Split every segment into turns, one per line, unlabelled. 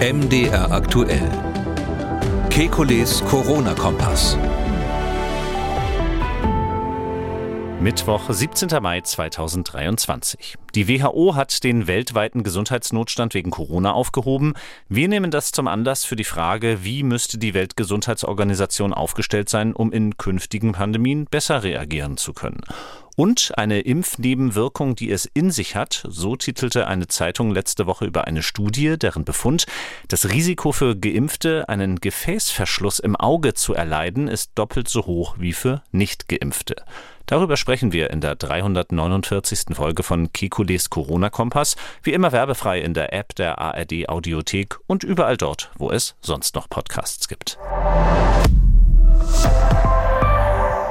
MDR aktuell. Kekules Corona-Kompass.
Mittwoch, 17. Mai 2023. Die WHO hat den weltweiten Gesundheitsnotstand wegen Corona aufgehoben. Wir nehmen das zum Anlass für die Frage, wie müsste die Weltgesundheitsorganisation aufgestellt sein, um in künftigen Pandemien besser reagieren zu können. Und eine Impfnebenwirkung, die es in sich hat, so titelte eine Zeitung letzte Woche über eine Studie, deren Befund, das Risiko für Geimpfte, einen Gefäßverschluss im Auge zu erleiden, ist doppelt so hoch wie für Nicht-Geimpfte. Darüber sprechen wir in der 349. Folge von Kekules Corona-Kompass, wie immer werbefrei in der App der ARD Audiothek und überall dort, wo es sonst noch Podcasts gibt.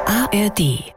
ARD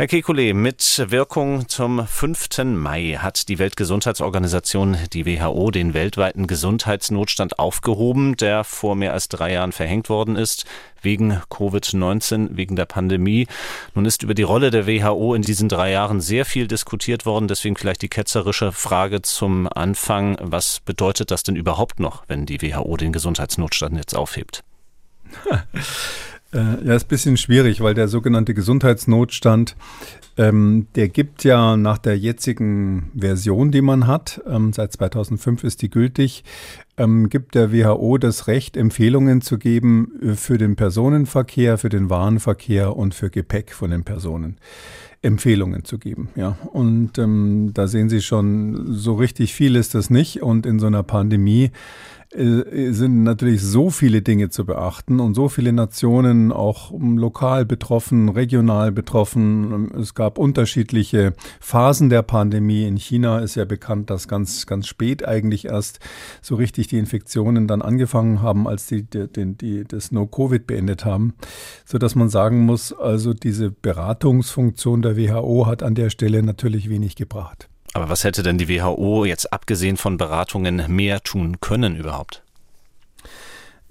Herr Kekulé, mit Wirkung zum 5. Mai hat die Weltgesundheitsorganisation, die WHO, den weltweiten Gesundheitsnotstand aufgehoben, der vor mehr als drei Jahren verhängt worden ist, wegen Covid-19, wegen der Pandemie. Nun ist über die Rolle der WHO in diesen drei Jahren sehr viel diskutiert worden. Deswegen vielleicht die ketzerische Frage zum Anfang. Was bedeutet das denn überhaupt noch, wenn die WHO den Gesundheitsnotstand jetzt aufhebt?
Äh, ja, ist ein bisschen schwierig, weil der sogenannte Gesundheitsnotstand, ähm, der gibt ja nach der jetzigen Version, die man hat, ähm, seit 2005 ist die gültig, ähm, gibt der WHO das Recht, Empfehlungen zu geben äh, für den Personenverkehr, für den Warenverkehr und für Gepäck von den Personen. Empfehlungen zu geben. Ja, und ähm, da sehen Sie schon, so richtig viel ist das nicht. Und in so einer Pandemie sind natürlich so viele Dinge zu beachten und so viele Nationen auch lokal betroffen, regional betroffen. Es gab unterschiedliche Phasen der Pandemie. In China ist ja bekannt, dass ganz, ganz spät eigentlich erst so richtig die Infektionen dann angefangen haben, als die, die, die das No-Covid beendet haben, so dass man sagen muss, also diese Beratungsfunktion der WHO hat an der Stelle natürlich wenig gebracht.
Aber was hätte denn die WHO jetzt abgesehen von Beratungen mehr tun können überhaupt?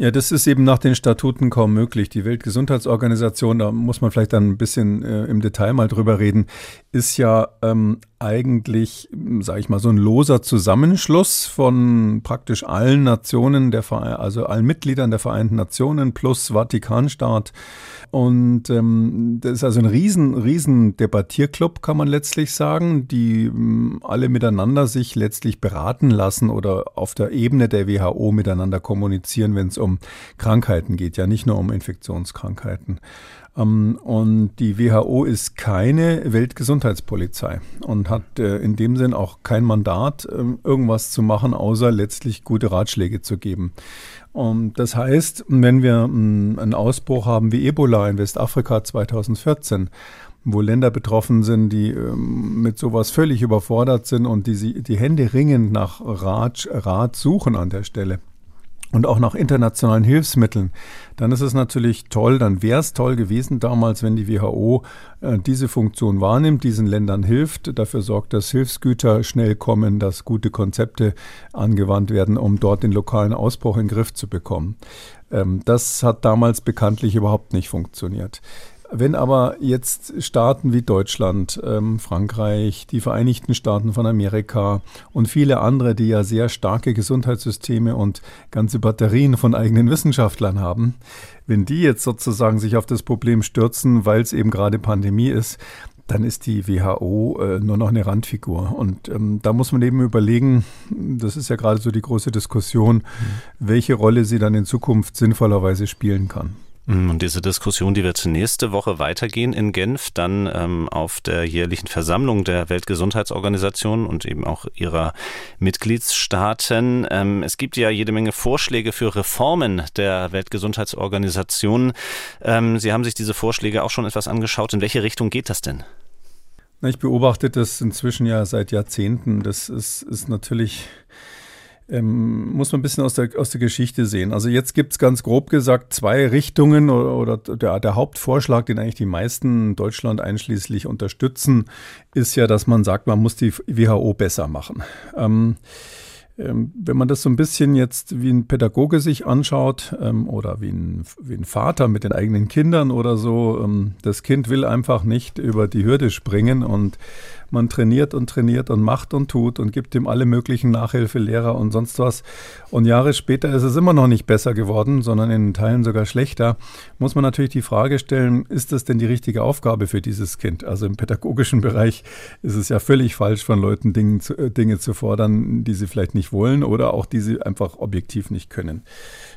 Ja, das ist eben nach den Statuten kaum möglich. Die Weltgesundheitsorganisation, da muss man vielleicht dann ein bisschen äh, im Detail mal drüber reden, ist ja ähm, eigentlich, sage ich mal, so ein loser Zusammenschluss von praktisch allen Nationen, der also allen Mitgliedern der Vereinten Nationen plus Vatikanstaat und ähm, das ist also ein riesen, riesen Debattierclub, kann man letztlich sagen, die ähm, alle miteinander sich letztlich beraten lassen oder auf der Ebene der WHO miteinander kommunizieren, wenn es um Krankheiten geht, ja nicht nur um Infektionskrankheiten. Ähm, und die WHO ist keine Weltgesundheitspolizei und hat äh, in dem Sinn auch kein Mandat, äh, irgendwas zu machen, außer letztlich gute Ratschläge zu geben. Und das heißt, wenn wir mm, einen Ausbruch haben wie Ebola in Westafrika 2014, wo Länder betroffen sind, die ähm, mit sowas völlig überfordert sind und die die Hände ringend nach Rat, Rat suchen an der Stelle, und auch nach internationalen Hilfsmitteln, dann ist es natürlich toll, dann wäre es toll gewesen damals, wenn die WHO äh, diese Funktion wahrnimmt, diesen Ländern hilft, dafür sorgt, dass Hilfsgüter schnell kommen, dass gute Konzepte angewandt werden, um dort den lokalen Ausbruch in den Griff zu bekommen. Ähm, das hat damals bekanntlich überhaupt nicht funktioniert. Wenn aber jetzt Staaten wie Deutschland, ähm, Frankreich, die Vereinigten Staaten von Amerika und viele andere, die ja sehr starke Gesundheitssysteme und ganze Batterien von eigenen Wissenschaftlern haben, wenn die jetzt sozusagen sich auf das Problem stürzen, weil es eben gerade Pandemie ist, dann ist die WHO äh, nur noch eine Randfigur. Und ähm, da muss man eben überlegen, das ist ja gerade so die große Diskussion, mhm. welche Rolle sie dann in Zukunft sinnvollerweise spielen kann.
Mm, und diese Diskussion, die wird nächste Woche weitergehen in Genf, dann ähm, auf der jährlichen Versammlung der Weltgesundheitsorganisation und eben auch ihrer Mitgliedstaaten. Ähm, es gibt ja jede Menge Vorschläge für Reformen der Weltgesundheitsorganisation. Ähm, Sie haben sich diese Vorschläge auch schon etwas angeschaut. In welche Richtung geht das denn?
Ich beobachte das inzwischen ja seit Jahrzehnten. Das ist, ist natürlich ähm, muss man ein bisschen aus der, aus der Geschichte sehen. Also jetzt gibt es ganz grob gesagt zwei Richtungen oder, oder der, der, Hauptvorschlag, den eigentlich die meisten Deutschland einschließlich unterstützen, ist ja, dass man sagt, man muss die WHO besser machen. Ähm, ähm, wenn man das so ein bisschen jetzt wie ein Pädagoge sich anschaut ähm, oder wie ein, wie ein Vater mit den eigenen Kindern oder so, ähm, das Kind will einfach nicht über die Hürde springen und man trainiert und trainiert und macht und tut und gibt ihm alle möglichen Nachhilfelehrer und sonst was. Und Jahre später ist es immer noch nicht besser geworden, sondern in Teilen sogar schlechter. Muss man natürlich die Frage stellen, ist das denn die richtige Aufgabe für dieses Kind? Also im pädagogischen Bereich ist es ja völlig falsch, von Leuten Dinge zu, äh, Dinge zu fordern, die sie vielleicht nicht wollen oder auch die sie einfach objektiv nicht können.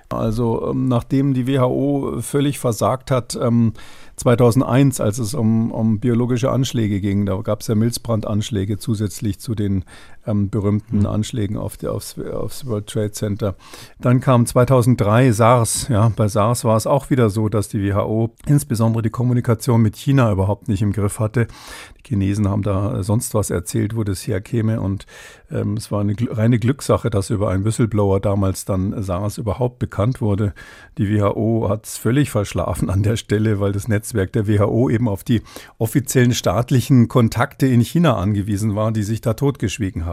Also ähm, nachdem die WHO völlig versagt hat, ähm, 2001, als es um, um biologische Anschläge ging. Da gab es ja Milzbrandanschläge zusätzlich zu den ähm, berühmten mhm. Anschlägen auf die, aufs, aufs, World Trade Center. Dann kam 2003 SARS. Ja, bei SARS war es auch wieder so, dass die WHO insbesondere die Kommunikation mit China überhaupt nicht im Griff hatte. Die Chinesen haben da sonst was erzählt, wo das herkäme. Und ähm, es war eine reine Glückssache, dass über einen Whistleblower damals dann SARS überhaupt bekannt wurde. Die WHO hat es völlig verschlafen an der Stelle, weil das Netzwerk der WHO eben auf die offiziellen staatlichen Kontakte in China angewiesen war, die sich da totgeschwiegen haben.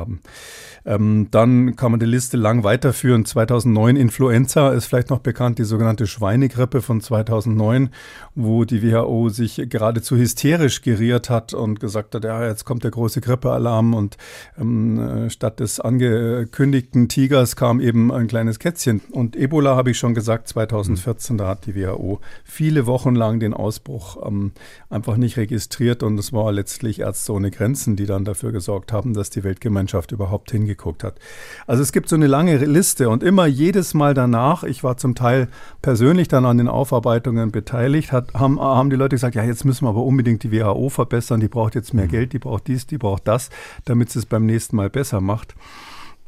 Ähm, dann kann man die Liste lang weiterführen. 2009 Influenza ist vielleicht noch bekannt, die sogenannte Schweinegrippe von 2009, wo die WHO sich geradezu hysterisch geriert hat und gesagt hat, ja, jetzt kommt der große Grippealarm und ähm, äh, statt des angekündigten Tigers kam eben ein kleines Kätzchen. Und Ebola habe ich schon gesagt, 2014, da hat die WHO viele Wochen lang den Ausbruch ähm, einfach nicht registriert und es war letztlich Ärzte ohne Grenzen, die dann dafür gesorgt haben, dass die Weltgemeinschaft überhaupt hingeht angeguckt hat. Also es gibt so eine lange Liste und immer jedes Mal danach, ich war zum Teil persönlich dann an den Aufarbeitungen beteiligt, hat, haben, haben die Leute gesagt, ja, jetzt müssen wir aber unbedingt die WHO verbessern, die braucht jetzt mehr mhm. Geld, die braucht dies, die braucht das, damit sie es beim nächsten Mal besser macht.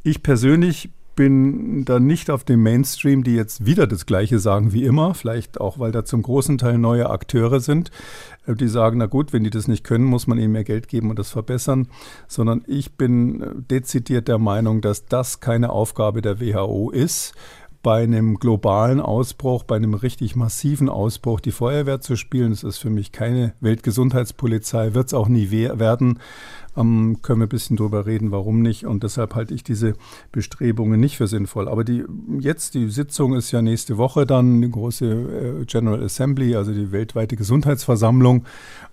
Ich persönlich bin da nicht auf dem Mainstream, die jetzt wieder das Gleiche sagen wie immer, vielleicht auch, weil da zum großen Teil neue Akteure sind, die sagen, na gut, wenn die das nicht können, muss man ihnen mehr Geld geben und das verbessern, sondern ich bin äh, dezidiert der Meinung, dass das keine Aufgabe der WHO ist bei einem globalen Ausbruch, bei einem richtig massiven Ausbruch die Feuerwehr zu spielen. Das ist für mich keine Weltgesundheitspolizei, wird es auch nie werden. Ähm, können wir ein bisschen drüber reden, warum nicht. Und deshalb halte ich diese Bestrebungen nicht für sinnvoll. Aber die, jetzt, die Sitzung ist ja nächste Woche dann eine große äh, General Assembly, also die weltweite Gesundheitsversammlung.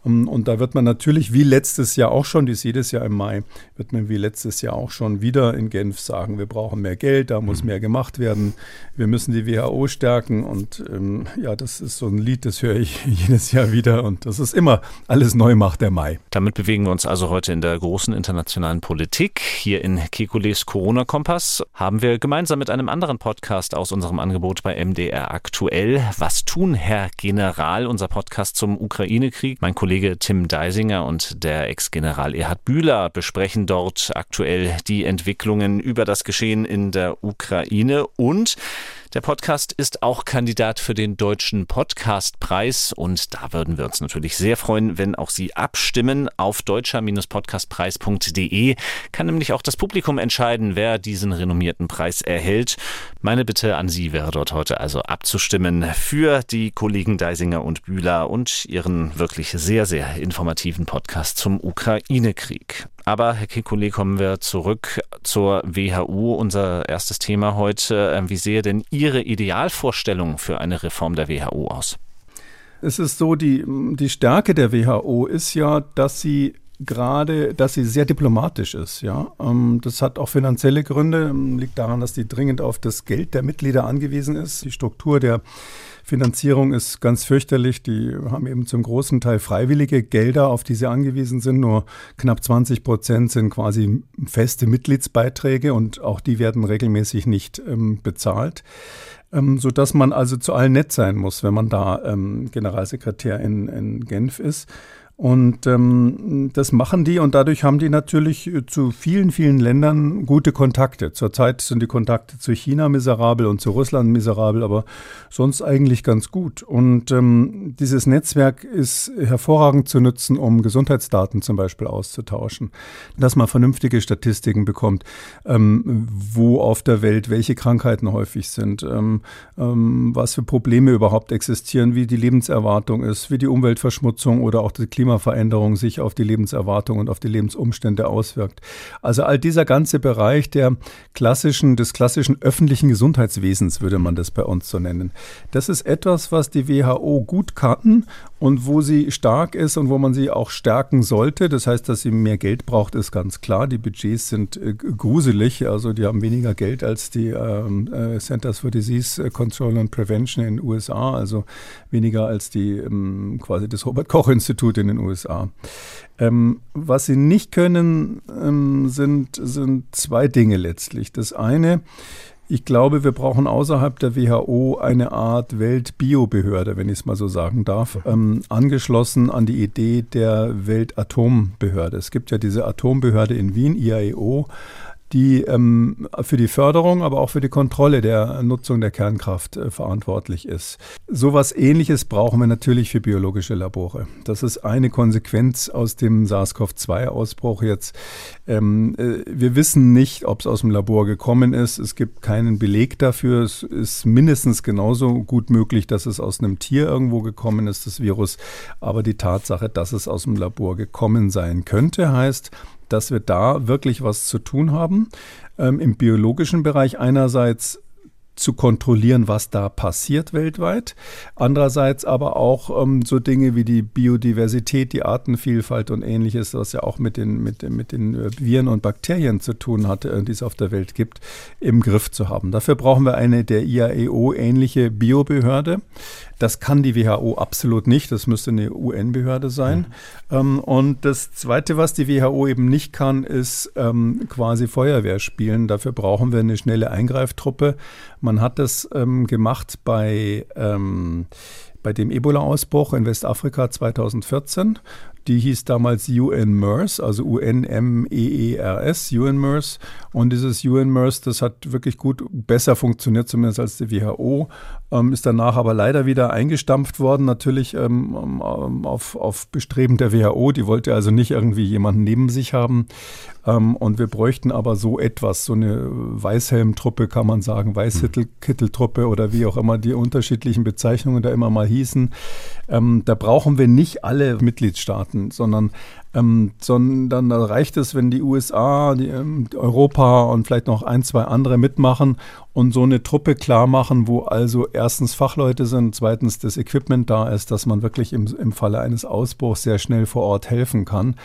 Ähm, und da wird man natürlich, wie letztes Jahr auch schon, die ist jedes Jahr im Mai, wird man wie letztes Jahr auch schon wieder in Genf sagen, wir brauchen mehr Geld, da muss mhm. mehr gemacht werden, wir müssen die WHO stärken. Und ähm, ja, das ist so ein Lied, das höre ich jedes Jahr wieder. Und das ist immer alles neu macht der Mai.
Damit bewegen wir uns also heute in der der großen internationalen Politik. Hier in Kekules Corona-Kompass haben wir gemeinsam mit einem anderen Podcast aus unserem Angebot bei MDR aktuell Was tun, Herr General? Unser Podcast zum Ukraine-Krieg. Mein Kollege Tim Deisinger und der Ex-General Erhard Bühler besprechen dort aktuell die Entwicklungen über das Geschehen in der Ukraine und der Podcast ist auch Kandidat für den Deutschen Podcastpreis und da würden wir uns natürlich sehr freuen, wenn auch Sie abstimmen. Auf deutscher-podcastpreis.de kann nämlich auch das Publikum entscheiden, wer diesen renommierten Preis erhält. Meine Bitte an Sie wäre dort heute also abzustimmen für die Kollegen Deisinger und Bühler und ihren wirklich sehr, sehr informativen Podcast zum Ukraine-Krieg. Aber, Herr Kekulé, kommen wir zurück zur WHO. Unser erstes Thema heute. Ähm, wie sehe denn Ihre Idealvorstellung für eine Reform der WHO aus?
Es ist so, die, die Stärke der WHO ist ja, dass sie gerade, dass sie sehr diplomatisch ist. Ja, ähm, das hat auch finanzielle Gründe, liegt daran, dass die dringend auf das Geld der Mitglieder angewiesen ist. Die Struktur der Finanzierung ist ganz fürchterlich. Die haben eben zum großen Teil freiwillige Gelder, auf die sie angewiesen sind. Nur knapp 20 Prozent sind quasi feste Mitgliedsbeiträge und auch die werden regelmäßig nicht ähm, bezahlt. Ähm, so dass man also zu allen nett sein muss, wenn man da ähm, Generalsekretär in, in Genf ist. Und ähm, das machen die und dadurch haben die natürlich zu vielen, vielen Ländern gute Kontakte. Zurzeit sind die Kontakte zu China miserabel und zu Russland miserabel, aber sonst eigentlich ganz gut. Und ähm, dieses Netzwerk ist hervorragend zu nutzen, um Gesundheitsdaten zum Beispiel auszutauschen, dass man vernünftige Statistiken bekommt, ähm, wo auf der Welt welche Krankheiten häufig sind, ähm, ähm, was für Probleme überhaupt existieren, wie die Lebenserwartung ist, wie die Umweltverschmutzung oder auch die Klima Klimaveränderung sich auf die Lebenserwartung und auf die Lebensumstände auswirkt. Also all dieser ganze Bereich der klassischen, des klassischen öffentlichen Gesundheitswesens würde man das bei uns so nennen. Das ist etwas, was die WHO gut kann und wo sie stark ist und wo man sie auch stärken sollte. Das heißt, dass sie mehr Geld braucht, ist ganz klar. Die Budgets sind äh, gruselig, also die haben weniger Geld als die ähm, äh, Centers for Disease Control and Prevention in den USA, also weniger als die ähm, quasi das Robert Koch Institut in den USA. Ähm, was sie nicht können, ähm, sind, sind zwei Dinge letztlich. Das eine ich glaube, wir brauchen außerhalb der WHO eine Art Weltbiobehörde, wenn ich es mal so sagen darf, ähm, angeschlossen an die Idee der Weltatombehörde. Es gibt ja diese Atombehörde in Wien, IAEO, die ähm, für die Förderung, aber auch für die Kontrolle der Nutzung der Kernkraft äh, verantwortlich ist. Sowas ähnliches brauchen wir natürlich für biologische Labore. Das ist eine Konsequenz aus dem SARS-CoV-2-Ausbruch jetzt. Ähm, äh, wir wissen nicht, ob es aus dem Labor gekommen ist. Es gibt keinen Beleg dafür. Es ist mindestens genauso gut möglich, dass es aus einem Tier irgendwo gekommen ist, das Virus. Aber die Tatsache, dass es aus dem Labor gekommen sein könnte, heißt, dass wir da wirklich was zu tun haben. Ähm, Im biologischen Bereich einerseits zu kontrollieren, was da passiert weltweit. Andererseits aber auch ähm, so Dinge wie die Biodiversität, die Artenvielfalt und ähnliches, was ja auch mit den, mit, mit den äh, Viren und Bakterien zu tun hat, äh, die es auf der Welt gibt, im Griff zu haben. Dafür brauchen wir eine der IAEO ähnliche Biobehörde. Das kann die WHO absolut nicht. Das müsste eine UN-Behörde sein. Mhm. und das Zweite, was die WHO eben nicht kann, ist ähm, quasi Feuerwehr spielen. Dafür brauchen wir eine schnelle Eingreiftruppe. Man hat das ähm, gemacht bei ähm, bei dem Ebola-Ausbruch in Westafrika 2014. Die hieß damals UNMERS, also U-N-M-E-E-R-S, UNMERS. Und dieses UNMERS, das hat wirklich gut, besser funktioniert, zumindest als die WHO, ähm, ist danach aber leider wieder eingestampft worden, natürlich ähm, ähm auf, auf Bestreben der WHO. Die wollte also nicht irgendwie jemanden neben sich haben. Ähm, und wir bräuchten aber so etwas, so eine Weißhelmtruppe, kann man sagen, Weißkitteltruppe oder wie auch immer die unterschiedlichen Bezeichnungen da immer mal hießen. Ähm, da brauchen wir nicht alle Mitgliedstaaten Staaten, sondern, ähm, sondern da reicht es, wenn die USA, die, ähm, Europa und vielleicht noch ein, zwei andere mitmachen und so eine Truppe klar machen, wo also erstens Fachleute sind, zweitens das Equipment da ist, dass man wirklich im, im Falle eines Ausbruchs sehr schnell vor Ort helfen kann.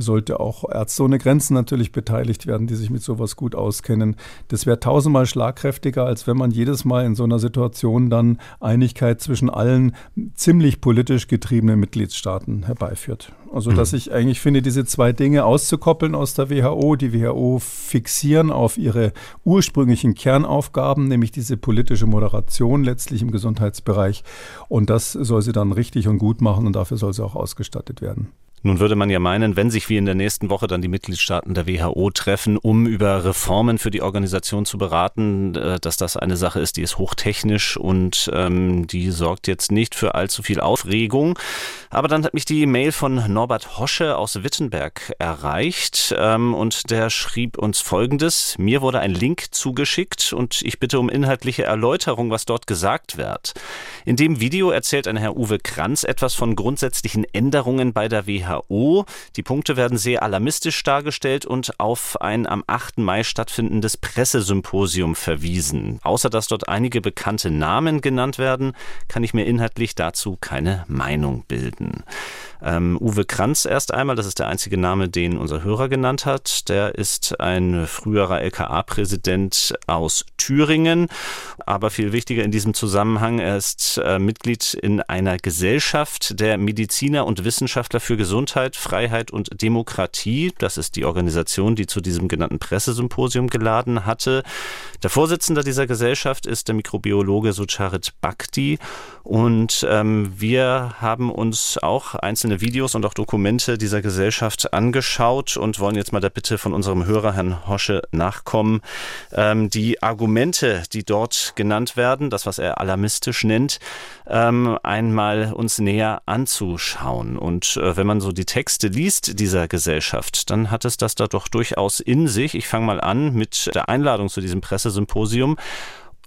Sollte auch Ärzte ohne Grenzen natürlich beteiligt werden, die sich mit sowas gut auskennen. Das wäre tausendmal schlagkräftiger, als wenn man jedes Mal in so einer Situation dann Einigkeit zwischen allen ziemlich politisch getriebenen Mitgliedstaaten herbeiführt. Also, dass mhm. ich eigentlich finde, diese zwei Dinge auszukoppeln aus der WHO, die WHO fixieren auf ihre ursprünglichen Kernaufgaben, nämlich diese politische Moderation letztlich im Gesundheitsbereich. Und das soll sie dann richtig und gut machen und dafür soll sie auch ausgestattet werden.
Nun würde man ja meinen, wenn sich wie in der nächsten Woche dann die Mitgliedstaaten der WHO treffen, um über Reformen für die Organisation zu beraten, äh, dass das eine Sache ist, die ist hochtechnisch und ähm, die sorgt jetzt nicht für allzu viel Aufregung. Aber dann hat mich die Mail von Norbert Hosche aus Wittenberg erreicht ähm, und der schrieb uns Folgendes. Mir wurde ein Link zugeschickt und ich bitte um inhaltliche Erläuterung, was dort gesagt wird. In dem Video erzählt ein Herr Uwe Kranz etwas von grundsätzlichen Änderungen bei der WHO WHO. Die Punkte werden sehr alarmistisch dargestellt und auf ein am 8. Mai stattfindendes Pressesymposium verwiesen. Außer dass dort einige bekannte Namen genannt werden, kann ich mir inhaltlich dazu keine Meinung bilden. Ähm, Uwe Kranz erst einmal, das ist der einzige Name, den unser Hörer genannt hat. Der ist ein früherer LKA-Präsident aus Thüringen. Aber viel wichtiger in diesem Zusammenhang, er ist äh, Mitglied in einer Gesellschaft der Mediziner und Wissenschaftler für Gesundheit Gesundheit, Freiheit und Demokratie. Das ist die Organisation, die zu diesem genannten Pressesymposium geladen hatte. Der Vorsitzende dieser Gesellschaft ist der Mikrobiologe Sucharit Bhakti. Und ähm, wir haben uns auch einzelne Videos und auch Dokumente dieser Gesellschaft angeschaut und wollen jetzt mal der Bitte von unserem Hörer, Herrn Hosche, nachkommen. Ähm, die Argumente, die dort genannt werden, das, was er alarmistisch nennt, ähm, einmal uns näher anzuschauen. Und äh, wenn man so die Texte liest dieser Gesellschaft, dann hat es das da doch durchaus in sich. Ich fange mal an mit der Einladung zu diesem Pressesymposium.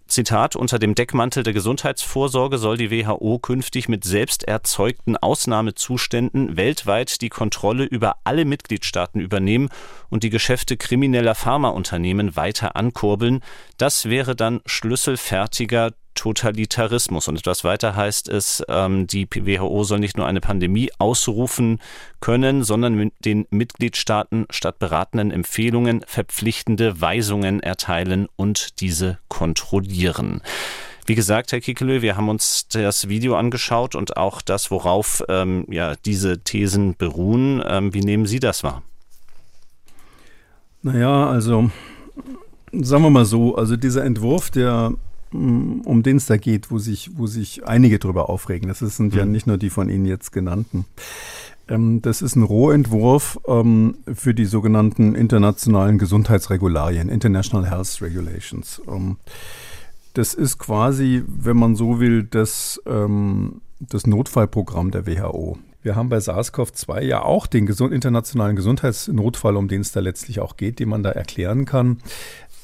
Zitat, unter dem Deckmantel der Gesundheitsvorsorge soll die WHO künftig mit selbst erzeugten Ausnahmezuständen weltweit die Kontrolle über alle Mitgliedstaaten übernehmen und die Geschäfte krimineller Pharmaunternehmen weiter ankurbeln. Das wäre dann schlüsselfertiger Totalitarismus. Und etwas weiter heißt es, ähm, die WHO soll nicht nur eine Pandemie ausrufen können, sondern den Mitgliedstaaten statt beratenden Empfehlungen verpflichtende Weisungen erteilen und diese kontrollieren. Wie gesagt, Herr Kiekelö, wir haben uns das Video angeschaut und auch das, worauf ähm, ja, diese Thesen beruhen. Ähm, wie nehmen Sie das wahr?
Naja, also sagen wir mal so, also dieser Entwurf der um den es da geht, wo sich, wo sich einige drüber aufregen. Das sind ja mhm. nicht nur die von Ihnen jetzt genannten. Ähm, das ist ein Rohentwurf ähm, für die sogenannten internationalen Gesundheitsregularien, International Health Regulations. Ähm, das ist quasi, wenn man so will, das, ähm, das Notfallprogramm der WHO. Wir haben bei SARS-CoV-2 ja auch den internationalen Gesundheitsnotfall, um den es da letztlich auch geht, den man da erklären kann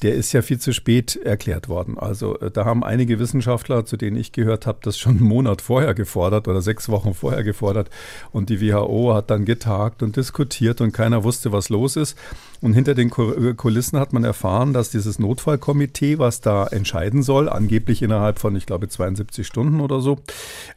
der ist ja viel zu spät erklärt worden. Also äh, da haben einige Wissenschaftler, zu denen ich gehört habe, das schon einen Monat vorher gefordert oder sechs Wochen vorher gefordert. Und die WHO hat dann getagt und diskutiert und keiner wusste, was los ist. Und hinter den äh, Kulissen hat man erfahren, dass dieses Notfallkomitee, was da entscheiden soll, angeblich innerhalb von, ich glaube, 72 Stunden oder so,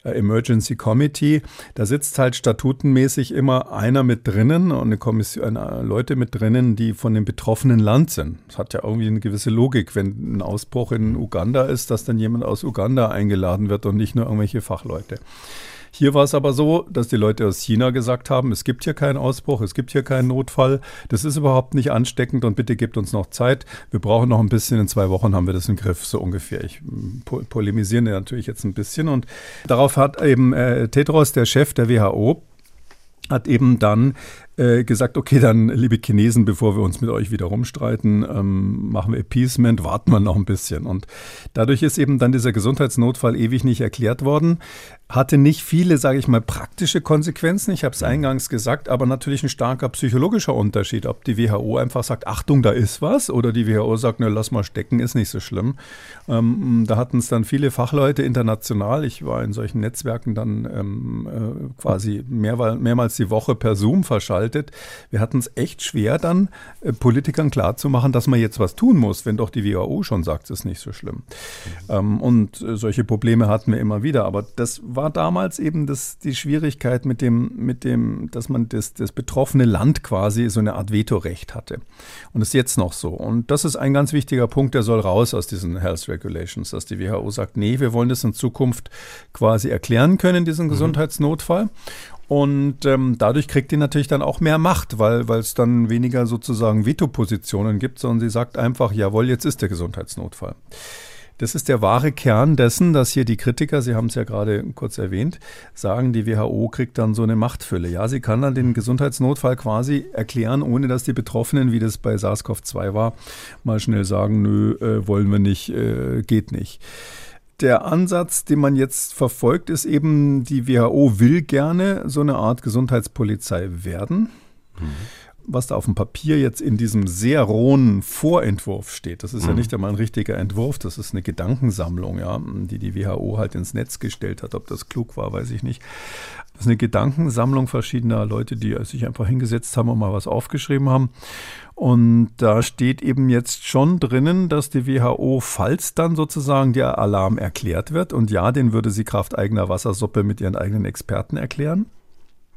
äh, Emergency Committee, da sitzt halt statutenmäßig immer einer mit drinnen und eine Kommission, Leute mit drinnen, die von dem betroffenen Land sind. Das hat ja irgendwie eine gewisse Logik, wenn ein Ausbruch in Uganda ist, dass dann jemand aus Uganda eingeladen wird und nicht nur irgendwelche Fachleute. Hier war es aber so, dass die Leute aus China gesagt haben, es gibt hier keinen Ausbruch, es gibt hier keinen Notfall, das ist überhaupt nicht ansteckend und bitte gebt uns noch Zeit. Wir brauchen noch ein bisschen, in zwei Wochen haben wir das im Griff, so ungefähr. Ich polemisiere natürlich jetzt ein bisschen und darauf hat eben äh, Tedros, der Chef der WHO, hat eben dann äh, gesagt, okay, dann liebe Chinesen, bevor wir uns mit euch wieder rumstreiten, ähm, machen wir Appeasement, warten wir noch ein bisschen. Und dadurch ist eben dann dieser Gesundheitsnotfall ewig nicht erklärt worden. Hatte nicht viele, sage ich mal, praktische Konsequenzen. Ich habe es eingangs gesagt, aber natürlich ein starker psychologischer Unterschied, ob die WHO einfach sagt, Achtung, da ist was, oder die WHO sagt, ne, lass mal stecken, ist nicht so schlimm. Ähm, da hatten es dann viele Fachleute international. Ich war in solchen Netzwerken dann ähm, äh, quasi mehr, mehrmals die Woche per Zoom verschaltet. Wir hatten es echt schwer, dann äh, Politikern klarzumachen, dass man jetzt was tun muss, wenn doch die WHO schon sagt, es ist nicht so schlimm. Mhm. Ähm, und äh, solche Probleme hatten wir immer wieder. Aber das war damals eben das, die Schwierigkeit mit dem, mit dem, dass man das, das betroffene Land quasi so eine Art Vetorecht hatte. Und das ist jetzt noch so. Und das ist ein ganz wichtiger Punkt, der soll raus aus diesen Health Regulations, dass die WHO sagt, nee, wir wollen das in Zukunft quasi erklären können, diesen mhm. Gesundheitsnotfall. Und ähm, dadurch kriegt die natürlich dann auch mehr Macht, weil es dann weniger sozusagen Veto-Positionen gibt, sondern sie sagt einfach, jawohl, jetzt ist der Gesundheitsnotfall. Das ist der wahre Kern dessen, dass hier die Kritiker, Sie haben es ja gerade kurz erwähnt, sagen, die WHO kriegt dann so eine Machtfülle. Ja, sie kann dann den Gesundheitsnotfall quasi erklären, ohne dass die Betroffenen, wie das bei SARS-CoV-2 war, mal schnell sagen, nö, äh, wollen wir nicht, äh, geht nicht der Ansatz, den man jetzt verfolgt, ist eben, die WHO will gerne so eine Art Gesundheitspolizei werden. Mhm. Was da auf dem Papier jetzt in diesem sehr rohen Vorentwurf steht, das ist mhm. ja nicht einmal ein richtiger Entwurf, das ist eine Gedankensammlung, ja, die die WHO halt ins Netz gestellt hat. Ob das klug war, weiß ich nicht. Das ist eine Gedankensammlung verschiedener Leute, die sich einfach hingesetzt haben und mal was aufgeschrieben haben. Und da steht eben jetzt schon drinnen, dass die WHO, falls dann sozusagen der Alarm erklärt wird, und ja, den würde sie Kraft eigener Wassersuppe mit ihren eigenen Experten erklären,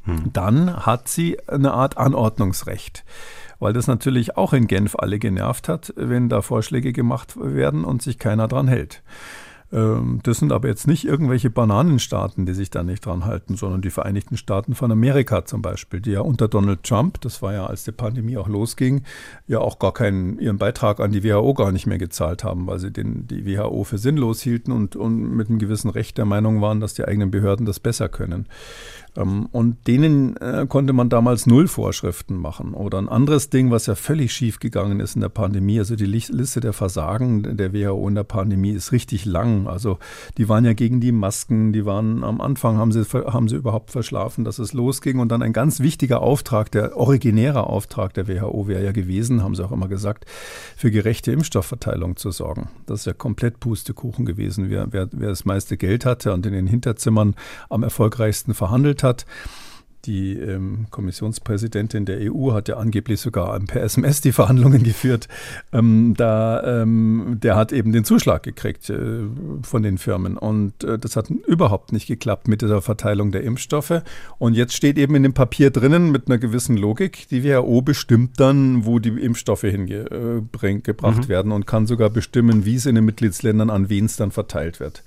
hm. dann hat sie eine Art Anordnungsrecht. Weil das natürlich auch in Genf alle genervt hat, wenn da Vorschläge gemacht werden und sich keiner dran hält. Ähm, das sind aber jetzt nicht irgendwelche Bananenstaaten, die sich da nicht dran halten, sondern die Vereinigten Staaten von Amerika zum Beispiel, die ja unter Donald Trump, das war ja als die Pandemie auch losging, ja auch gar keinen ihren Beitrag an die WHO gar nicht mehr gezahlt haben, weil sie den, die WHO für sinnlos hielten und, und mit einem gewissen Recht der Meinung waren, dass die eigenen Behörden das besser können. Ähm, und denen äh, konnte man damals null Vorschriften machen. Oder ein anderes Ding, was ja völlig schief gegangen ist in der Pandemie, also die Liste der Versagen der WHO in der Pandemie ist richtig lang. Also die waren ja gegen die Masken, die waren am Anfang, haben sie, haben sie überhaupt verschlafen, dass es losging. Und dann ein ganz wichtiger Auftrag, der originäre Auftrag der WHO wäre ja gewesen, haben sie auch immer gesagt, für gerechte Impfstoffverteilung zu sorgen. Das ist ja komplett Pustekuchen gewesen. Wer, wer, wer das meiste Geld hatte und in den Hinterzimmern am erfolgreichsten verhandelt hat, hat. Die ähm, Kommissionspräsidentin der EU hat ja angeblich sogar per SMS die Verhandlungen geführt. Ähm, da, ähm, der hat eben den Zuschlag gekriegt äh, von den Firmen. Und äh, das hat überhaupt nicht geklappt mit der Verteilung der Impfstoffe. Und jetzt steht eben in dem Papier drinnen mit einer gewissen Logik, die WHO bestimmt dann, wo die Impfstoffe hingebracht mhm. werden und kann sogar bestimmen, wie es in den Mitgliedsländern an wen es dann verteilt wird.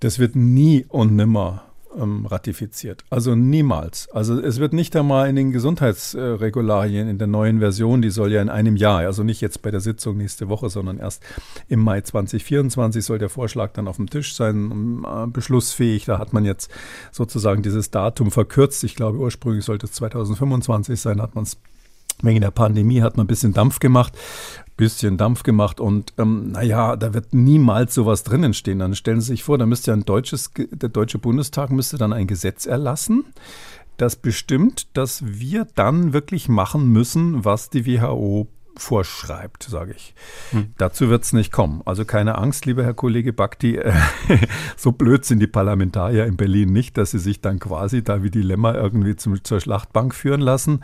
Das wird nie und nimmer ähm, ratifiziert. Also niemals. Also es wird nicht einmal in den Gesundheitsregularien in der neuen Version, die soll ja in einem Jahr, also nicht jetzt bei der Sitzung nächste Woche, sondern erst im Mai 2024 soll der Vorschlag dann auf dem Tisch sein, äh, beschlussfähig. Da hat man jetzt sozusagen dieses Datum verkürzt. Ich glaube, ursprünglich sollte es 2025 sein, hat man es Wegen der Pandemie hat man ein bisschen Dampf gemacht bisschen Dampf gemacht und ähm, naja, da wird niemals sowas drinnen stehen. Dann stellen Sie sich vor, da müsste ja ein deutsches, der Deutsche Bundestag müsste dann ein Gesetz erlassen, das bestimmt, dass wir dann wirklich machen müssen, was die WHO vorschreibt, sage ich. Hm. Dazu wird es nicht kommen. Also keine Angst, lieber Herr Kollege Bakti, äh, so blöd sind die Parlamentarier in Berlin nicht, dass sie sich dann quasi da wie Dilemma irgendwie zum, zur Schlachtbank führen lassen.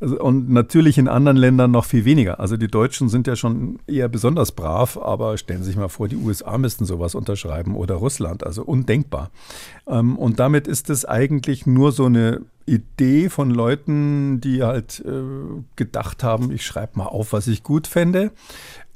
Also, und natürlich in anderen Ländern noch viel weniger. Also die Deutschen sind ja schon eher besonders brav, aber stellen Sie sich mal vor, die USA müssten sowas unterschreiben oder Russland. Also undenkbar. Ähm, und damit ist es eigentlich nur so eine Idee von Leuten, die halt äh, gedacht haben, ich schreibe mal auf, was ich gut fände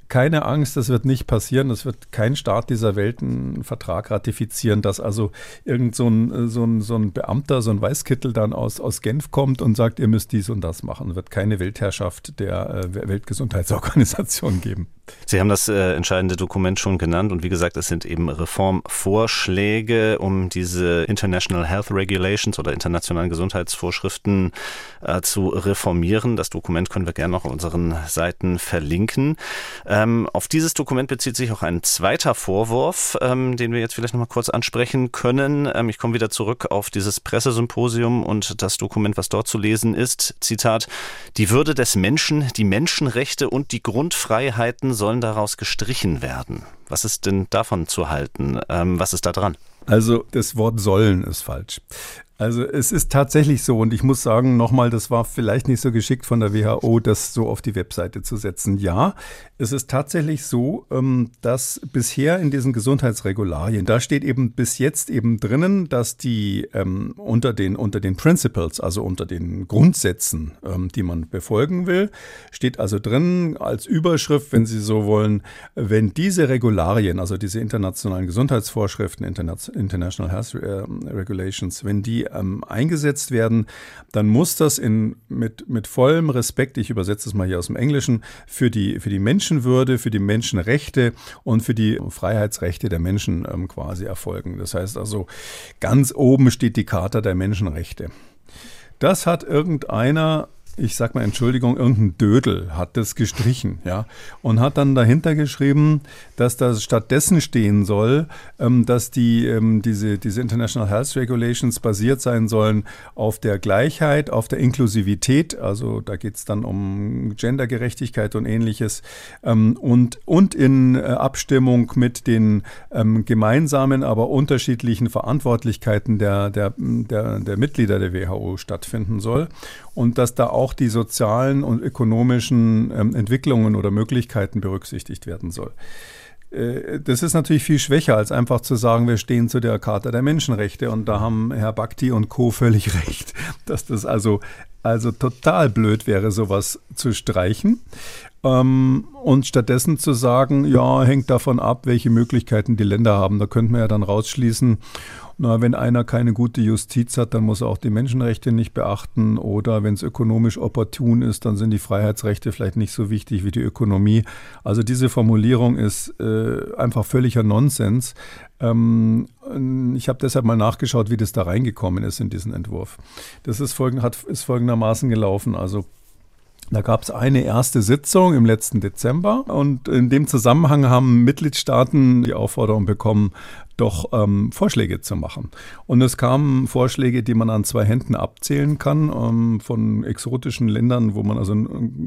keine Angst, das wird nicht passieren. Es wird kein Staat dieser Welt einen Vertrag ratifizieren, dass also irgend so ein, so ein, so ein Beamter, so ein Weißkittel dann aus, aus Genf kommt und sagt, ihr müsst dies und das machen. Es wird keine Weltherrschaft der äh, Weltgesundheitsorganisation geben.
Sie haben das äh, entscheidende Dokument schon genannt und wie gesagt, es sind eben Reformvorschläge, um diese International Health Regulations oder internationalen Gesundheitsvorschriften äh, zu reformieren. Das Dokument können wir gerne noch auf unseren Seiten verlinken. Ähm, auf dieses Dokument bezieht sich auch ein zweiter Vorwurf, ähm, den wir jetzt vielleicht noch mal kurz ansprechen können. Ähm, ich komme wieder zurück auf dieses Pressesymposium und das Dokument, was dort zu lesen ist. Zitat: Die Würde des Menschen, die Menschenrechte und die Grundfreiheiten sollen daraus gestrichen werden. Was ist denn davon zu halten? Ähm, was ist da dran?
Also das Wort sollen ist falsch. Also es ist tatsächlich so und ich muss sagen nochmal, das war vielleicht nicht so geschickt von der WHO, das so auf die Webseite zu setzen. Ja, es ist tatsächlich so, ähm, dass bisher in diesen Gesundheitsregularien, da steht eben bis jetzt eben drinnen, dass die ähm, unter den unter den Principles, also unter den Grundsätzen, ähm, die man befolgen will, steht also drin als Überschrift, wenn Sie so wollen, wenn diese Regularien, also diese internationalen Gesundheitsvorschriften, International Health äh, Regulations, wenn die ähm, eingesetzt werden, dann muss das in, mit, mit vollem Respekt, ich übersetze es mal hier aus dem Englischen, für die, für die Menschenwürde, für die Menschenrechte und für die Freiheitsrechte der Menschen ähm, quasi erfolgen. Das heißt also, ganz oben steht die Charta der Menschenrechte. Das hat irgendeiner ich sag mal Entschuldigung, irgendein Dödel hat das gestrichen, ja, und hat dann dahinter geschrieben, dass da stattdessen stehen soll, ähm, dass die ähm, diese diese International Health Regulations basiert sein sollen auf der Gleichheit, auf der Inklusivität, also da geht es dann um Gendergerechtigkeit und ähnliches ähm, und und in äh, Abstimmung mit den ähm, gemeinsamen, aber unterschiedlichen Verantwortlichkeiten der der der, der Mitglieder der WHO stattfinden soll. Und dass da auch die sozialen und ökonomischen ähm, Entwicklungen oder Möglichkeiten berücksichtigt werden soll. Äh, das ist natürlich viel schwächer, als einfach zu sagen, wir stehen zu der Charta der Menschenrechte. Und da haben Herr Bhakti und Co. völlig recht, dass das also also total blöd wäre, sowas zu streichen. Ähm, und stattdessen zu sagen, ja, hängt davon ab, welche Möglichkeiten die Länder haben. Da könnte man ja dann rausschließen, na, wenn einer keine gute Justiz hat, dann muss er auch die Menschenrechte nicht beachten. Oder wenn es ökonomisch opportun ist, dann sind die Freiheitsrechte vielleicht nicht so wichtig wie die Ökonomie. Also diese Formulierung ist äh, einfach völliger Nonsens. Ähm, ich habe deshalb mal nachgeschaut, wie das da reingekommen ist in diesen Entwurf. Das ist, folgend, hat, ist folgendermaßen gelaufen. Also da gab es eine erste Sitzung im letzten Dezember und in dem Zusammenhang haben Mitgliedstaaten die Aufforderung bekommen, doch ähm, Vorschläge zu machen. Und es kamen Vorschläge, die man an zwei Händen abzählen kann, ähm, von exotischen Ländern, wo man also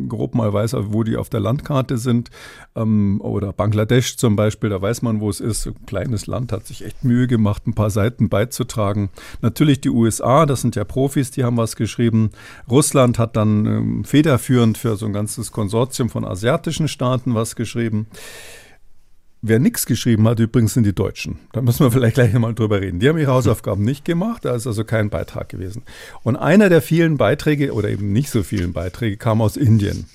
grob mal weiß, wo die auf der Landkarte sind. Ähm, oder Bangladesch zum Beispiel, da weiß man, wo es ist. Ein kleines Land hat sich echt Mühe gemacht, ein paar Seiten beizutragen. Natürlich die USA, das sind ja Profis, die haben was geschrieben. Russland hat dann ähm, federführend für so ein ganzes Konsortium von asiatischen Staaten was geschrieben. Wer nichts geschrieben hat, übrigens sind die Deutschen. Da müssen wir vielleicht gleich mal drüber reden. Die haben ihre Hausaufgaben nicht gemacht, da ist also kein Beitrag gewesen. Und einer der vielen Beiträge oder eben nicht so vielen Beiträge kam aus Indien.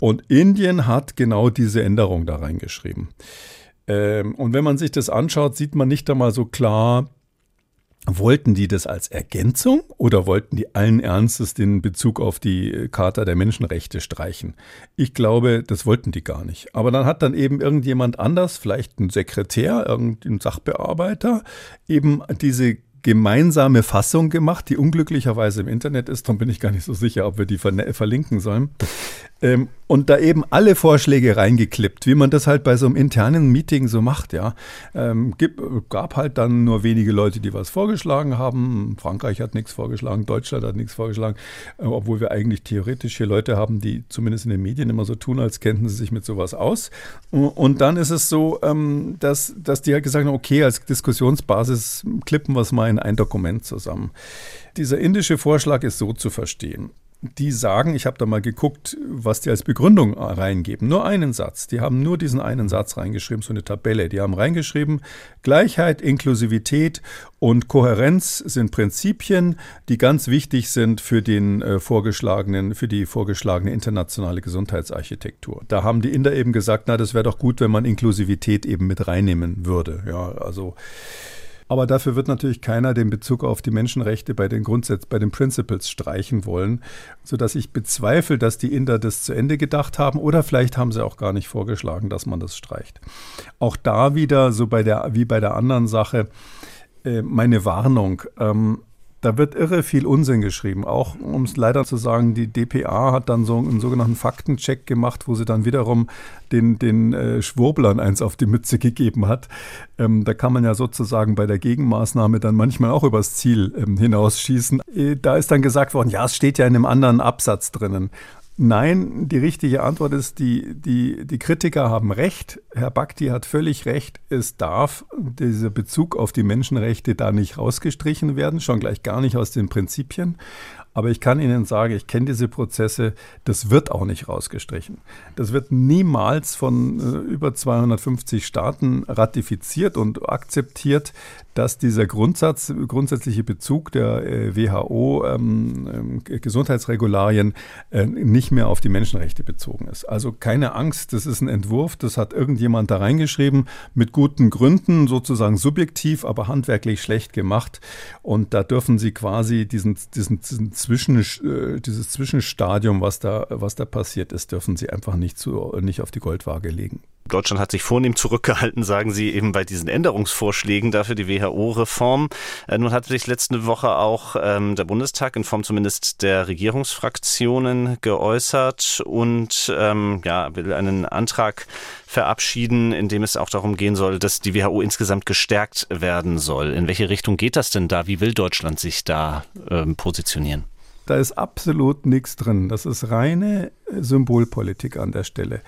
Und Indien hat genau diese Änderung da reingeschrieben. Ähm, und wenn man sich das anschaut, sieht man nicht einmal so klar, Wollten die das als Ergänzung oder wollten die allen Ernstes den Bezug auf die Charta der Menschenrechte streichen? Ich glaube, das wollten die gar nicht. Aber dann hat dann eben irgendjemand anders, vielleicht ein Sekretär, irgendein Sachbearbeiter, eben diese gemeinsame Fassung gemacht, die unglücklicherweise im Internet ist. Darum bin ich gar nicht so sicher, ob wir die verlinken sollen. Ähm, und da eben alle Vorschläge reingeklippt, wie man das halt bei so einem internen Meeting so macht, ja. Ähm, gibt, gab halt dann nur wenige Leute, die was vorgeschlagen haben. Frankreich hat nichts vorgeschlagen, Deutschland hat nichts vorgeschlagen, äh, obwohl wir eigentlich theoretisch hier Leute haben, die zumindest in den Medien immer so tun, als kennten sie sich mit sowas aus. Und dann ist es so, ähm, dass, dass die halt gesagt haben, okay, als Diskussionsbasis klippen wir es mal in ein Dokument zusammen. Dieser indische Vorschlag ist so zu verstehen die sagen, ich habe da mal geguckt, was die als Begründung reingeben. Nur einen Satz. Die haben nur diesen einen Satz reingeschrieben, so eine Tabelle. Die haben reingeschrieben, Gleichheit, Inklusivität und Kohärenz sind Prinzipien, die ganz wichtig sind für den äh, vorgeschlagenen, für die vorgeschlagene internationale Gesundheitsarchitektur. Da haben die Inder eben gesagt, na, das wäre doch gut, wenn man Inklusivität eben mit reinnehmen würde. Ja, also aber dafür wird natürlich keiner den Bezug auf die Menschenrechte bei den Grundsätzen, bei den Principles streichen wollen, sodass ich bezweifle, dass die Inder das zu Ende gedacht haben oder vielleicht haben sie auch gar nicht vorgeschlagen, dass man das streicht. Auch da wieder, so bei der, wie bei der anderen Sache, äh, meine Warnung. Ähm, da wird irre viel Unsinn geschrieben. Auch, um es leider zu sagen, die DPA hat dann so einen sogenannten Faktencheck gemacht, wo sie dann wiederum den, den äh, Schwurblern eins auf die Mütze gegeben hat. Ähm, da kann man ja sozusagen bei der Gegenmaßnahme dann manchmal auch übers Ziel ähm, hinausschießen. Äh, da ist dann gesagt worden, ja, es steht ja in einem anderen Absatz drinnen. Nein, die richtige Antwort ist, die, die, die Kritiker haben recht. Herr Bakti hat völlig recht. Es darf dieser Bezug auf die Menschenrechte da nicht rausgestrichen werden, schon gleich gar nicht aus den Prinzipien. Aber ich kann Ihnen sagen, ich kenne diese Prozesse, das wird auch nicht rausgestrichen. Das wird niemals von äh, über 250 Staaten ratifiziert und akzeptiert dass dieser Grundsatz, grundsätzliche Bezug der äh, WHO ähm, äh, Gesundheitsregularien äh, nicht mehr auf die Menschenrechte bezogen ist. Also keine Angst, das ist ein Entwurf, das hat irgendjemand da reingeschrieben, mit guten Gründen, sozusagen subjektiv, aber handwerklich schlecht gemacht. Und da dürfen Sie quasi diesen, diesen, diesen Zwischen, äh, dieses Zwischenstadium, was da, was da passiert ist, dürfen Sie einfach nicht, zu, nicht auf die Goldwaage legen.
Deutschland hat sich vornehm zurückgehalten, sagen Sie, eben bei diesen Änderungsvorschlägen dafür die WHO-Reform. Äh, nun hat sich letzte Woche auch ähm, der Bundestag in Form zumindest der Regierungsfraktionen geäußert und ähm, ja, will einen Antrag verabschieden, in dem es auch darum gehen soll, dass die WHO insgesamt gestärkt werden soll. In welche Richtung geht das denn da? Wie will Deutschland sich da ähm, positionieren?
Da ist absolut nichts drin. Das ist reine Symbolpolitik an der Stelle.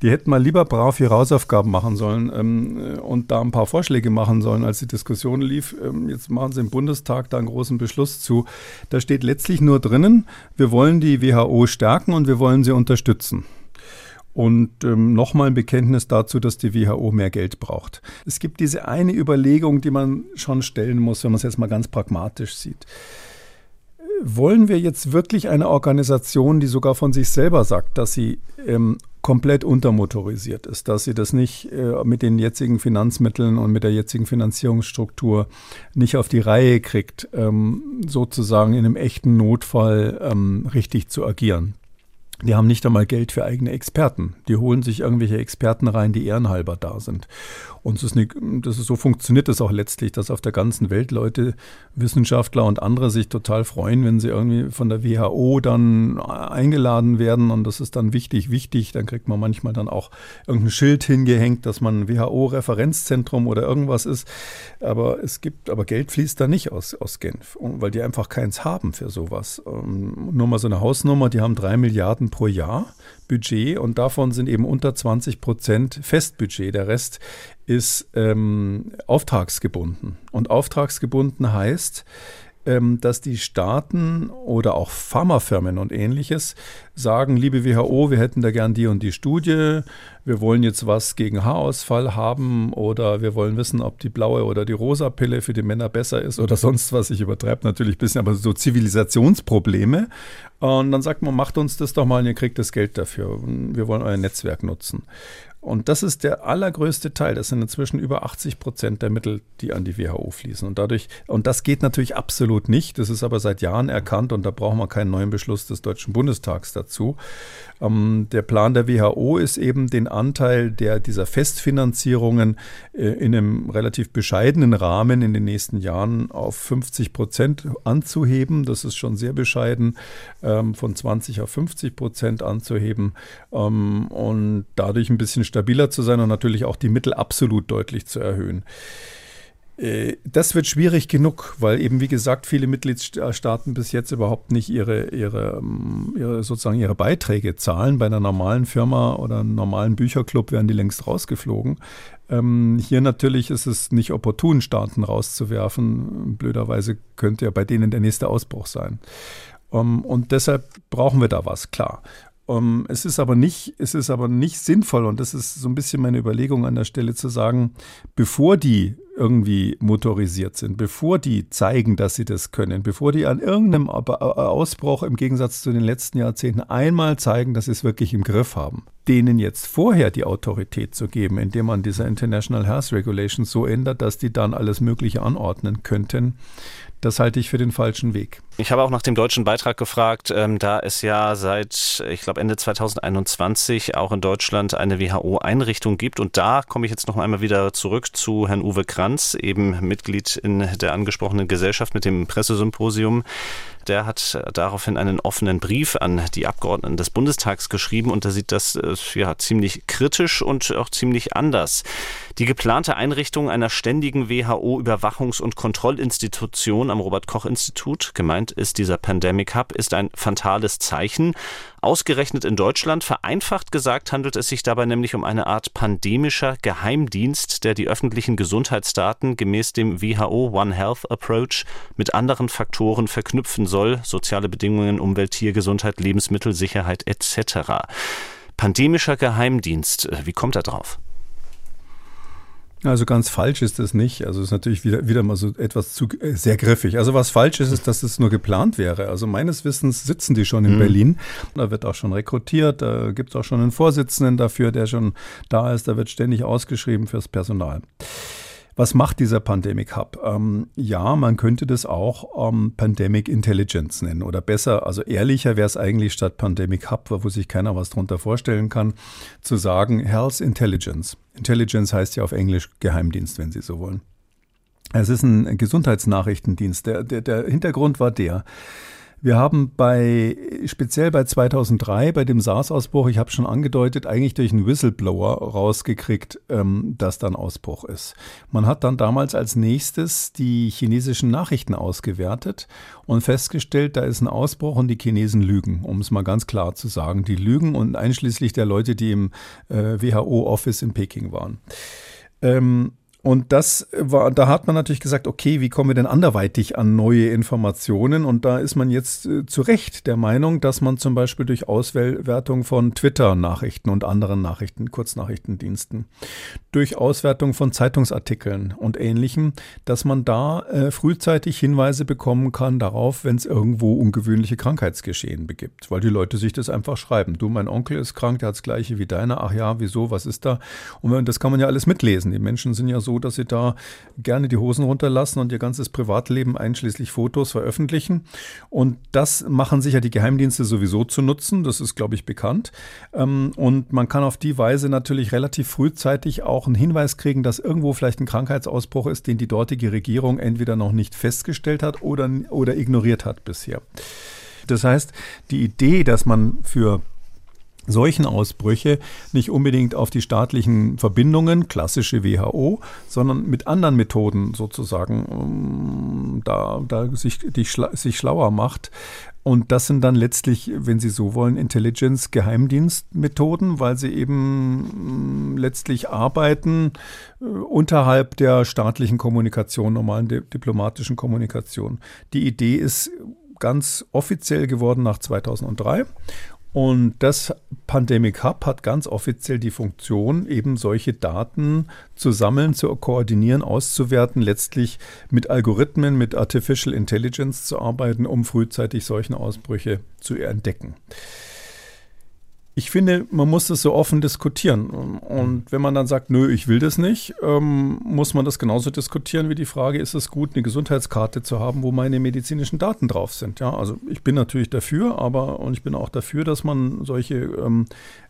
Die hätten mal lieber brav ihre Hausaufgaben machen sollen ähm, und da ein paar Vorschläge machen sollen, als die Diskussion lief. Ähm, jetzt machen sie im Bundestag da einen großen Beschluss zu. Da steht letztlich nur drinnen, wir wollen die WHO stärken und wir wollen sie unterstützen. Und ähm, nochmal ein Bekenntnis dazu, dass die WHO mehr Geld braucht. Es gibt diese eine Überlegung, die man schon stellen muss, wenn man es jetzt mal ganz pragmatisch sieht wollen wir jetzt wirklich eine Organisation, die sogar von sich selber sagt, dass sie ähm, komplett untermotorisiert ist, dass sie das nicht äh, mit den jetzigen Finanzmitteln und mit der jetzigen Finanzierungsstruktur nicht auf die Reihe kriegt, ähm, sozusagen in einem echten Notfall ähm, richtig zu agieren. Die haben nicht einmal Geld für eigene Experten. Die holen sich irgendwelche Experten rein, die ehrenhalber da sind. Und ist, nicht, das ist so funktioniert das auch letztlich, dass auf der ganzen Welt Leute, Wissenschaftler und andere sich total freuen, wenn sie irgendwie von der WHO dann eingeladen werden. Und das ist dann wichtig, wichtig. Dann kriegt man manchmal dann auch irgendein Schild hingehängt, dass man WHO-Referenzzentrum oder irgendwas ist. Aber es gibt, aber Geld fließt da nicht aus, aus Genf, weil die einfach keins haben für sowas. Ähm, nur mal so eine Hausnummer, die haben drei Milliarden pro Jahr Budget und davon sind eben unter 20 Prozent Festbudget. Der Rest ist ähm, auftragsgebunden. Und auftragsgebunden heißt, dass die Staaten oder auch Pharmafirmen und ähnliches sagen, liebe WHO, wir hätten da gern die und die Studie, wir wollen jetzt was gegen Haarausfall haben oder wir wollen wissen, ob die blaue oder die rosa Pille für die Männer besser ist oder sonst was. Ich übertreibe natürlich ein bisschen, aber so Zivilisationsprobleme. Und dann sagt man, macht uns das doch mal und ihr kriegt das Geld dafür. Wir wollen euer Netzwerk nutzen. Und das ist der allergrößte Teil. Das sind inzwischen über 80 Prozent der Mittel, die an die WHO fließen. Und dadurch, und das geht natürlich absolut nicht. Das ist aber seit Jahren erkannt und da brauchen wir keinen neuen Beschluss des Deutschen Bundestags dazu. Ähm, der Plan der WHO ist eben den Anteil der, dieser Festfinanzierungen äh, in einem relativ bescheidenen Rahmen in den nächsten Jahren auf 50 Prozent anzuheben. Das ist schon sehr bescheiden, ähm, von 20 auf 50 Prozent anzuheben ähm, und dadurch ein bisschen stabiler zu sein und natürlich auch die Mittel absolut deutlich zu erhöhen. Äh, das wird schwierig genug, weil eben, wie gesagt, viele Mitgliedstaaten bis jetzt überhaupt nicht ihre, ihre, ähm, ihre, sozusagen ihre Beiträge zahlen. Bei einer normalen Firma oder einem normalen Bücherclub wären die längst rausgeflogen. Ähm, hier natürlich ist es nicht opportun, Staaten rauszuwerfen. Blöderweise könnte ja bei denen der nächste Ausbruch sein. Um, und deshalb brauchen wir da was, klar. Um, es ist aber nicht, es ist aber nicht sinnvoll, und das ist so ein bisschen meine Überlegung an der Stelle zu sagen, bevor die irgendwie motorisiert sind, bevor die zeigen, dass sie das können, bevor die an irgendeinem Ausbruch im Gegensatz zu den letzten Jahrzehnten einmal zeigen, dass sie es wirklich im Griff haben, denen jetzt vorher die Autorität zu geben, indem man diese International Health Regulations so ändert, dass die dann alles Mögliche anordnen könnten, das halte ich für den falschen Weg.
Ich habe auch nach dem deutschen Beitrag gefragt, ähm, da es ja seit, ich glaube, Ende 2021 auch in Deutschland eine WHO-Einrichtung gibt. Und da komme ich jetzt noch einmal wieder zurück zu Herrn Uwe Kranz, eben Mitglied in der angesprochenen Gesellschaft mit dem Pressesymposium der hat daraufhin einen offenen Brief an die Abgeordneten des Bundestags geschrieben und da sieht das äh, ja ziemlich kritisch und auch ziemlich anders. Die geplante Einrichtung einer ständigen WHO-Überwachungs- und Kontrollinstitution am Robert-Koch-Institut, gemeint ist dieser Pandemic Hub, ist ein fatales Zeichen. Ausgerechnet in Deutschland, vereinfacht gesagt, handelt es sich dabei nämlich um eine Art pandemischer Geheimdienst, der die öffentlichen Gesundheitsdaten gemäß dem WHO One Health Approach mit anderen Faktoren verknüpfen soll, soziale Bedingungen, Umwelt, Tiergesundheit, Lebensmittelsicherheit etc. Pandemischer Geheimdienst, wie kommt er drauf?
Also ganz falsch ist das nicht. Also es ist natürlich wieder, wieder mal so etwas zu äh, sehr griffig. Also was falsch ist, ist, dass es nur geplant wäre. Also meines Wissens sitzen die schon in mhm. Berlin. Da wird auch schon rekrutiert, da gibt es auch schon einen Vorsitzenden dafür, der schon da ist. Da wird ständig ausgeschrieben fürs Personal. Was macht dieser Pandemic Hub? Ähm, ja, man könnte das auch ähm, Pandemic Intelligence nennen oder besser, also ehrlicher wäre es eigentlich statt Pandemic Hub, wo sich keiner was drunter vorstellen kann, zu sagen Health Intelligence. Intelligence heißt ja auf Englisch Geheimdienst, wenn Sie so wollen. Es ist ein Gesundheitsnachrichtendienst. Der, der, der Hintergrund war der, wir haben bei, speziell bei 2003, bei dem SARS-Ausbruch, ich habe schon angedeutet, eigentlich durch einen Whistleblower rausgekriegt, ähm, dass da ein Ausbruch ist. Man hat dann damals als nächstes die chinesischen Nachrichten ausgewertet und festgestellt, da ist ein Ausbruch und die Chinesen lügen, um es mal ganz klar zu sagen. Die lügen und einschließlich der Leute, die im äh, WHO-Office in Peking waren. Ähm, und das war, da hat man natürlich gesagt, okay, wie kommen wir denn anderweitig an neue Informationen? Und da ist man jetzt äh, zu Recht der Meinung, dass man zum Beispiel durch Auswertung von Twitter-Nachrichten und anderen Nachrichten, Kurznachrichtendiensten, durch Auswertung von Zeitungsartikeln und ähnlichem, dass man da äh, frühzeitig Hinweise bekommen kann darauf, wenn es irgendwo ungewöhnliche Krankheitsgeschehen begibt, weil die Leute sich das einfach schreiben. Du, mein Onkel ist krank, der hat das gleiche wie deiner. Ach ja, wieso, was ist da? Und das kann man ja alles mitlesen. Die Menschen sind ja so dass sie da gerne die Hosen runterlassen und ihr ganzes Privatleben einschließlich Fotos veröffentlichen. Und das machen sich ja die Geheimdienste sowieso zu nutzen. Das ist, glaube ich, bekannt. Ähm, und man kann auf die Weise natürlich relativ frühzeitig auch einen Hinweis kriegen, dass irgendwo vielleicht ein Krankheitsausbruch ist, den die dortige Regierung entweder noch nicht festgestellt hat oder, oder ignoriert hat bisher. Das heißt, die Idee, dass man für solchen Ausbrüche nicht unbedingt auf die staatlichen Verbindungen, klassische WHO, sondern mit anderen Methoden sozusagen ähm, da, da sich, die, sich schlauer macht. Und das sind dann letztlich, wenn Sie so wollen, Intelligence-Geheimdienstmethoden, weil sie eben mm, letztlich arbeiten äh, unterhalb der staatlichen Kommunikation, normalen diplomatischen Kommunikation. Die Idee ist ganz offiziell geworden nach 2003 und das Pandemic Hub hat ganz offiziell die Funktion, eben solche Daten zu sammeln, zu koordinieren, auszuwerten, letztlich mit Algorithmen, mit Artificial Intelligence zu arbeiten, um frühzeitig solche Ausbrüche zu entdecken ich finde, man muss das so offen diskutieren. Und wenn man dann sagt, nö, ich will das nicht, ähm, muss man das genauso diskutieren wie die Frage, ist es gut, eine Gesundheitskarte zu haben, wo meine medizinischen Daten drauf sind. Ja, also ich bin natürlich dafür, aber und ich bin auch dafür, dass man solche ähm,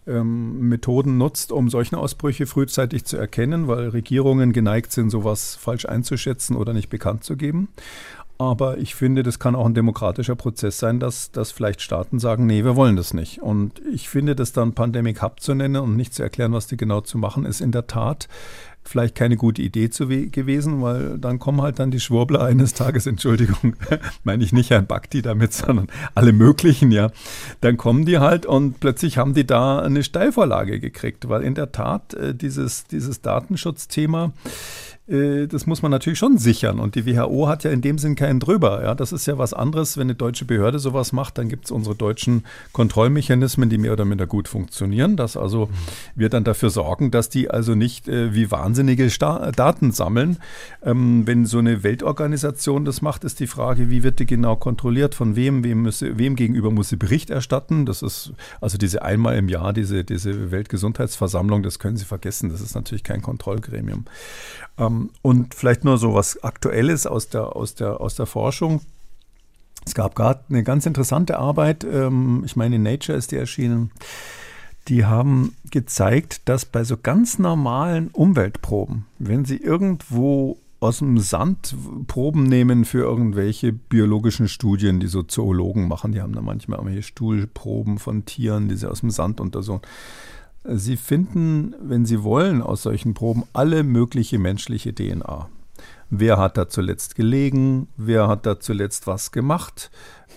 ähm, Methoden nutzt, um solche Ausbrüche frühzeitig zu erkennen, weil Regierungen geneigt sind, sowas falsch einzuschätzen oder nicht bekannt zu geben. Aber ich finde, das kann auch ein demokratischer Prozess sein, dass, dass vielleicht Staaten sagen, nee, wir wollen das nicht. Und ich finde, das dann Pandemic Hub zu nennen und nicht zu erklären, was die genau zu machen, ist in der Tat vielleicht keine gute Idee zu gewesen, weil dann kommen halt dann die Schwurbler eines Tages, Entschuldigung, meine ich nicht Herrn Bakti damit, sondern alle möglichen, ja. Dann kommen die halt und plötzlich haben die da eine Steilvorlage gekriegt, weil in der Tat äh, dieses, dieses Datenschutzthema, das muss man natürlich schon sichern. Und die WHO hat ja in dem Sinn keinen drüber. Ja, das ist ja was anderes, wenn eine deutsche Behörde sowas macht, dann gibt es unsere deutschen Kontrollmechanismen, die mehr oder minder gut funktionieren, dass also wir dann dafür sorgen, dass die also nicht äh, wie wahnsinnige Sta Daten sammeln. Ähm, wenn so eine Weltorganisation das macht, ist die Frage, wie wird die genau kontrolliert, von wem, wem, müsse, wem gegenüber muss sie Bericht erstatten. Das ist also diese einmal im Jahr, diese, diese Weltgesundheitsversammlung, das können Sie vergessen. Das ist natürlich kein Kontrollgremium. Ähm, und vielleicht nur so was Aktuelles aus der, aus der, aus der Forschung. Es gab gerade eine ganz interessante Arbeit, ähm, ich meine, in Nature ist die erschienen. Die haben gezeigt, dass bei so ganz normalen Umweltproben, wenn sie irgendwo aus dem Sand Proben nehmen für irgendwelche biologischen Studien, die so Zoologen machen. Die haben da manchmal irgendwelche Stuhlproben von Tieren, die sie aus dem Sand untersuchen. Sie finden, wenn Sie wollen, aus solchen Proben alle mögliche menschliche DNA. Wer hat da zuletzt gelegen? Wer hat da zuletzt was gemacht?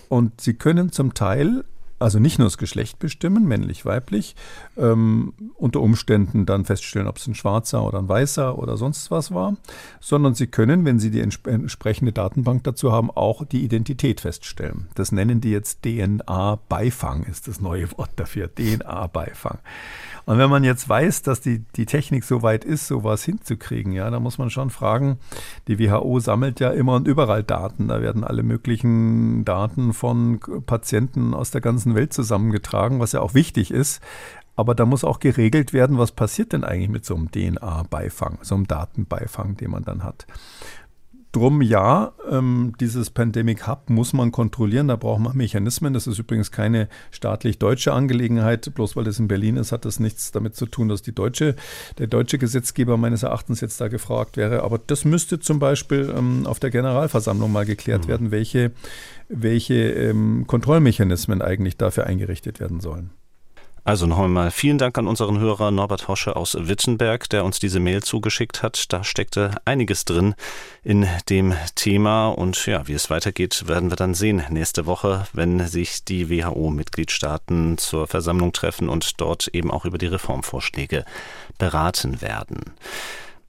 Und Sie können zum Teil also nicht nur das Geschlecht bestimmen, männlich, weiblich, ähm, unter Umständen dann feststellen, ob es ein schwarzer oder ein weißer oder sonst was war, sondern sie können, wenn sie die entsprechende Datenbank dazu haben, auch die Identität feststellen. Das nennen die jetzt DNA-Beifang, ist das neue Wort dafür, DNA-Beifang. Und wenn man jetzt weiß, dass die, die Technik so weit ist, sowas hinzukriegen, ja, dann muss man schon fragen, die WHO sammelt ja immer und überall Daten. Da werden alle möglichen Daten von Patienten aus der ganzen Welt zusammengetragen, was ja auch wichtig ist. Aber da muss auch geregelt werden, was passiert denn eigentlich mit so einem DNA-Beifang, so einem Datenbeifang, den man dann hat. Drum ja, ähm, dieses Pandemic Hub muss man kontrollieren, da braucht man Mechanismen. Das ist übrigens keine staatlich deutsche Angelegenheit. Bloß weil das in Berlin ist, hat das nichts damit zu tun, dass die deutsche, der deutsche Gesetzgeber meines Erachtens jetzt da gefragt wäre. Aber das müsste zum Beispiel ähm, auf der Generalversammlung mal geklärt mhm. werden, welche, welche ähm, Kontrollmechanismen eigentlich dafür eingerichtet werden sollen.
Also noch einmal vielen Dank an unseren Hörer Norbert Hosche aus Wittenberg, der uns diese Mail zugeschickt hat. Da steckte einiges drin in dem Thema und ja, wie es weitergeht, werden wir dann sehen nächste Woche, wenn sich die WHO-Mitgliedstaaten zur Versammlung treffen und dort eben auch über die Reformvorschläge beraten werden.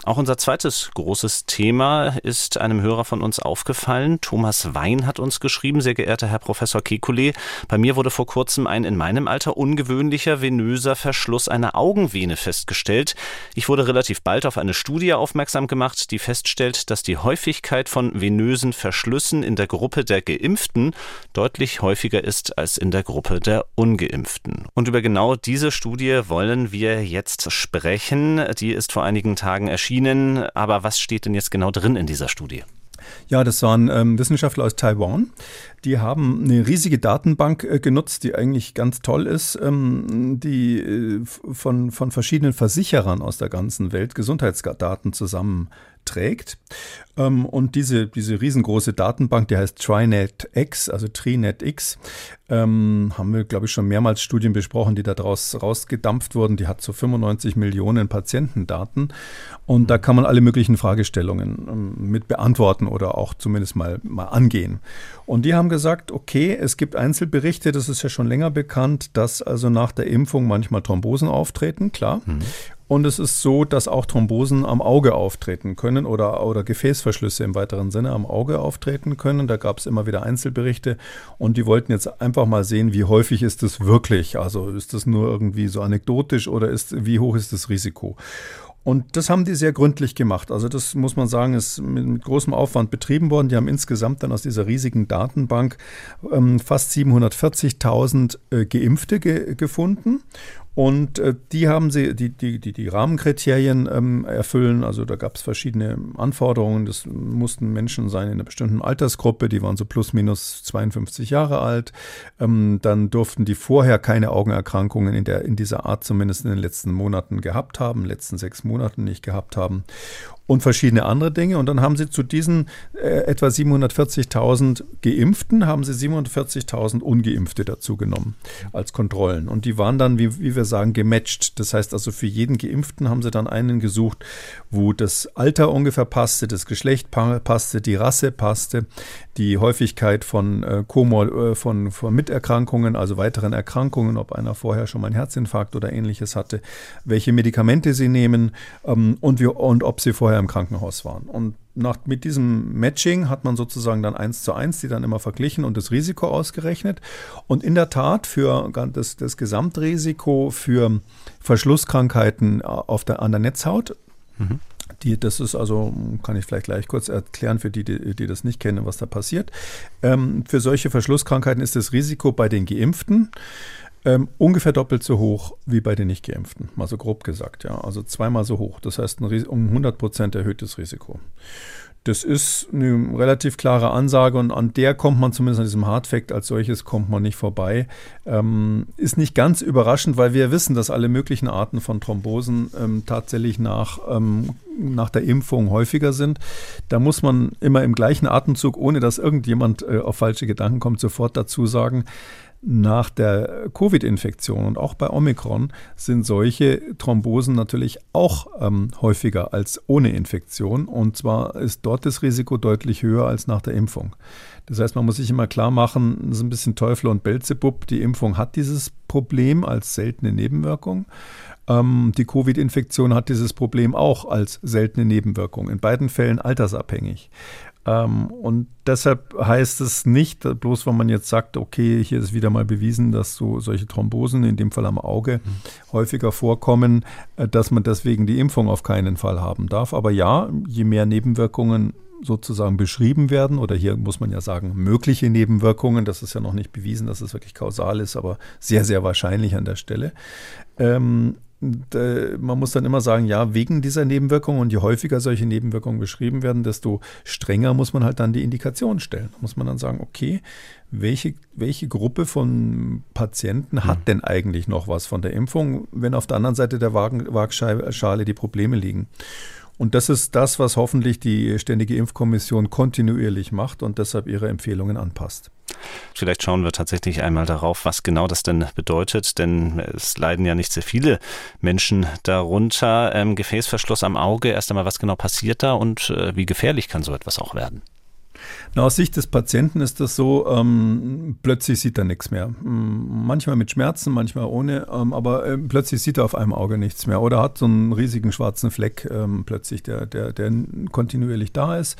Auch unser zweites großes Thema ist einem Hörer von uns aufgefallen. Thomas Wein hat uns geschrieben, sehr geehrter Herr Professor Kekulé, bei mir wurde vor kurzem ein in meinem Alter ungewöhnlicher venöser Verschluss einer Augenvene festgestellt. Ich wurde relativ bald auf eine Studie aufmerksam gemacht, die feststellt, dass die Häufigkeit von venösen Verschlüssen in der Gruppe der Geimpften deutlich häufiger ist als in der Gruppe der Ungeimpften. Und über genau diese Studie wollen wir jetzt sprechen. Die ist vor einigen Tagen erschienen erschienen. Aber was steht denn jetzt genau drin in dieser Studie?
Ja, das waren ähm, Wissenschaftler aus Taiwan. Die haben eine riesige Datenbank äh, genutzt, die eigentlich ganz toll ist, ähm, die äh, von, von verschiedenen Versicherern aus der ganzen Welt Gesundheitsdaten zusammenträgt. Ähm, und diese, diese riesengroße Datenbank, die heißt TriNet X, also TriNet X, ähm, haben wir, glaube ich, schon mehrmals Studien besprochen, die da draus rausgedampft wurden. Die hat so 95 Millionen Patientendaten. Und da kann man alle möglichen Fragestellungen ähm, mit beantworten oder auch zumindest mal, mal angehen. Und die haben gesagt, okay, es gibt Einzelberichte, das ist ja schon länger bekannt, dass also nach der Impfung manchmal Thrombosen auftreten, klar. Mhm. Und es ist so, dass auch Thrombosen am Auge auftreten können oder, oder Gefäßverschlüsse im weiteren Sinne am Auge auftreten können. Da gab es immer wieder Einzelberichte und die wollten jetzt einfach mal sehen, wie häufig ist das wirklich? Also ist das nur irgendwie so anekdotisch oder ist, wie hoch ist das Risiko? Und das haben die sehr gründlich gemacht. Also das muss man sagen, ist mit, mit großem Aufwand betrieben worden. Die haben insgesamt dann aus dieser riesigen Datenbank ähm, fast 740.000 äh, Geimpfte ge gefunden und äh, die haben sie, die, die, die, die Rahmenkriterien ähm, erfüllen. Also da gab es verschiedene Anforderungen. Das mussten Menschen sein in einer bestimmten Altersgruppe, die waren so plus minus 52 Jahre alt. Ähm, dann durften die vorher keine Augenerkrankungen in, der, in dieser Art zumindest in den letzten Monaten gehabt haben, letzten sechs Monaten nicht gehabt haben und verschiedene andere Dinge. Und dann haben sie zu diesen äh, etwa 740.000 Geimpften, haben sie 740.000 Ungeimpfte dazu genommen als Kontrollen. Und die waren dann, wie, wie wir sagen, gematcht. Das heißt also, für jeden Geimpften haben sie dann einen gesucht, wo das Alter ungefähr passte, das Geschlecht passte, die Rasse passte, die Häufigkeit von, äh, äh, von, von Miterkrankungen, also weiteren Erkrankungen, ob einer vorher schon mal einen Herzinfarkt oder ähnliches hatte, welche Medikamente sie nehmen ähm, und, wie, und ob sie vorher im Krankenhaus waren. Und nach, mit diesem Matching hat man sozusagen dann eins zu eins die dann immer verglichen und das Risiko ausgerechnet. Und in der Tat für das, das Gesamtrisiko für Verschlusskrankheiten auf der, an der Netzhaut mhm. Die, das ist also, kann ich vielleicht gleich kurz erklären für die, die, die das nicht kennen, was da passiert. Ähm, für solche Verschlusskrankheiten ist das Risiko bei den Geimpften ähm, ungefähr doppelt so hoch wie bei den Nicht-Geimpften, mal so grob gesagt. Ja. Also zweimal so hoch. Das heißt ein um 100 Prozent erhöhtes Risiko. Das ist eine relativ klare Ansage und an der kommt man zumindest an diesem Hardfact als solches kommt man nicht vorbei. Ähm, ist nicht ganz überraschend, weil wir wissen, dass alle möglichen Arten von Thrombosen ähm, tatsächlich nach, ähm, nach der Impfung häufiger sind. Da muss man immer im gleichen Atemzug, ohne dass irgendjemand äh, auf falsche Gedanken kommt, sofort dazu sagen, nach der Covid-Infektion und auch bei Omikron sind solche Thrombosen natürlich auch ähm, häufiger als ohne Infektion. Und zwar ist dort das Risiko deutlich höher als nach der Impfung. Das heißt, man muss sich immer klar machen, das ist ein bisschen Teufel und Belzebub. Die Impfung hat dieses Problem als seltene Nebenwirkung. Ähm, die Covid-Infektion hat dieses Problem auch als seltene Nebenwirkung. In beiden Fällen altersabhängig. Ähm, und deshalb heißt es nicht, bloß wenn man jetzt sagt, okay, hier ist wieder mal bewiesen, dass so solche Thrombosen, in dem Fall am Auge, mhm. häufiger vorkommen, äh, dass man deswegen die Impfung auf keinen Fall haben darf. Aber ja, je mehr Nebenwirkungen sozusagen beschrieben werden, oder hier muss man ja sagen, mögliche Nebenwirkungen, das ist ja noch nicht bewiesen, dass es wirklich kausal ist, aber sehr, sehr wahrscheinlich an der Stelle, ähm, man muss dann immer sagen, ja, wegen dieser Nebenwirkungen und je häufiger solche Nebenwirkungen beschrieben werden, desto strenger muss man halt dann die Indikation stellen. Da muss man dann sagen, okay, welche, welche Gruppe von Patienten hat hm. denn eigentlich noch was von der Impfung, wenn auf der anderen Seite der Waagschale die Probleme liegen? Und das ist das, was hoffentlich die Ständige Impfkommission kontinuierlich macht und deshalb ihre Empfehlungen anpasst.
Vielleicht schauen wir tatsächlich einmal darauf, was genau das denn bedeutet, denn es leiden ja nicht sehr viele Menschen darunter. Ähm, Gefäßverschluss am Auge, erst einmal, was genau passiert da und äh, wie gefährlich kann so etwas auch werden?
Na, aus Sicht des Patienten ist das so, ähm, plötzlich sieht er nichts mehr. Hm, manchmal mit Schmerzen, manchmal ohne, ähm, aber äh, plötzlich sieht er auf einem Auge nichts mehr oder hat so einen riesigen schwarzen Fleck ähm, plötzlich, der, der, der kontinuierlich da ist.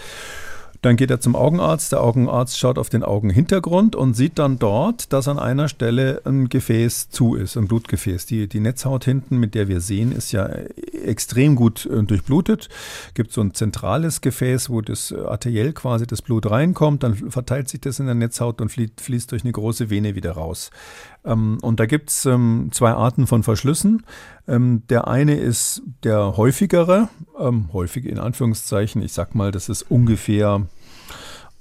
Dann geht er zum Augenarzt. Der Augenarzt schaut auf den Augenhintergrund und sieht dann dort, dass an einer Stelle ein Gefäß zu ist, ein Blutgefäß. Die, die Netzhaut hinten, mit der wir sehen, ist ja extrem gut äh, durchblutet. Gibt so ein zentrales Gefäß, wo das arteriell quasi das Blut reinkommt. Dann verteilt sich das in der Netzhaut und fließt, fließt durch eine große Vene wieder raus. Ähm, und da gibt es ähm, zwei Arten von Verschlüssen. Ähm, der eine ist der häufigere, häufig in Anführungszeichen, ich sag mal, das ist ungefähr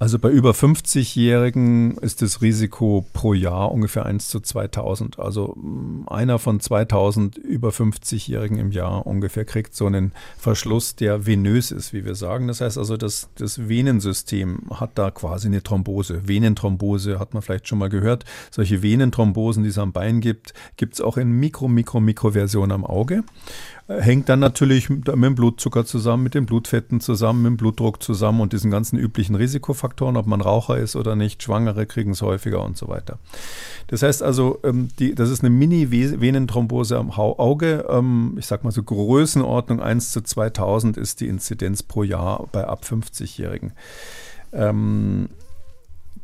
also bei über 50-Jährigen ist das Risiko pro Jahr ungefähr 1 zu 2000. Also mm, einer von 2000 über 50-Jährigen im Jahr ungefähr kriegt so einen Verschluss, der venös ist, wie wir sagen. Das heißt also, das, das Venensystem hat da quasi eine Thrombose. Venenthrombose hat man vielleicht schon mal gehört. Solche Venenthrombosen, die es am Bein gibt, gibt es auch in Mikro, Mikro, Mikro-Version am Auge hängt dann natürlich mit dem Blutzucker zusammen, mit den Blutfetten zusammen, mit dem Blutdruck zusammen und diesen ganzen üblichen Risikofaktoren, ob man Raucher ist oder nicht, Schwangere kriegen es häufiger und so weiter. Das heißt also, ähm, die, das ist eine Mini-Venenthrombose am Auge. Ähm, ich sag mal so Größenordnung 1 zu 2000 ist die Inzidenz pro Jahr bei ab 50-Jährigen.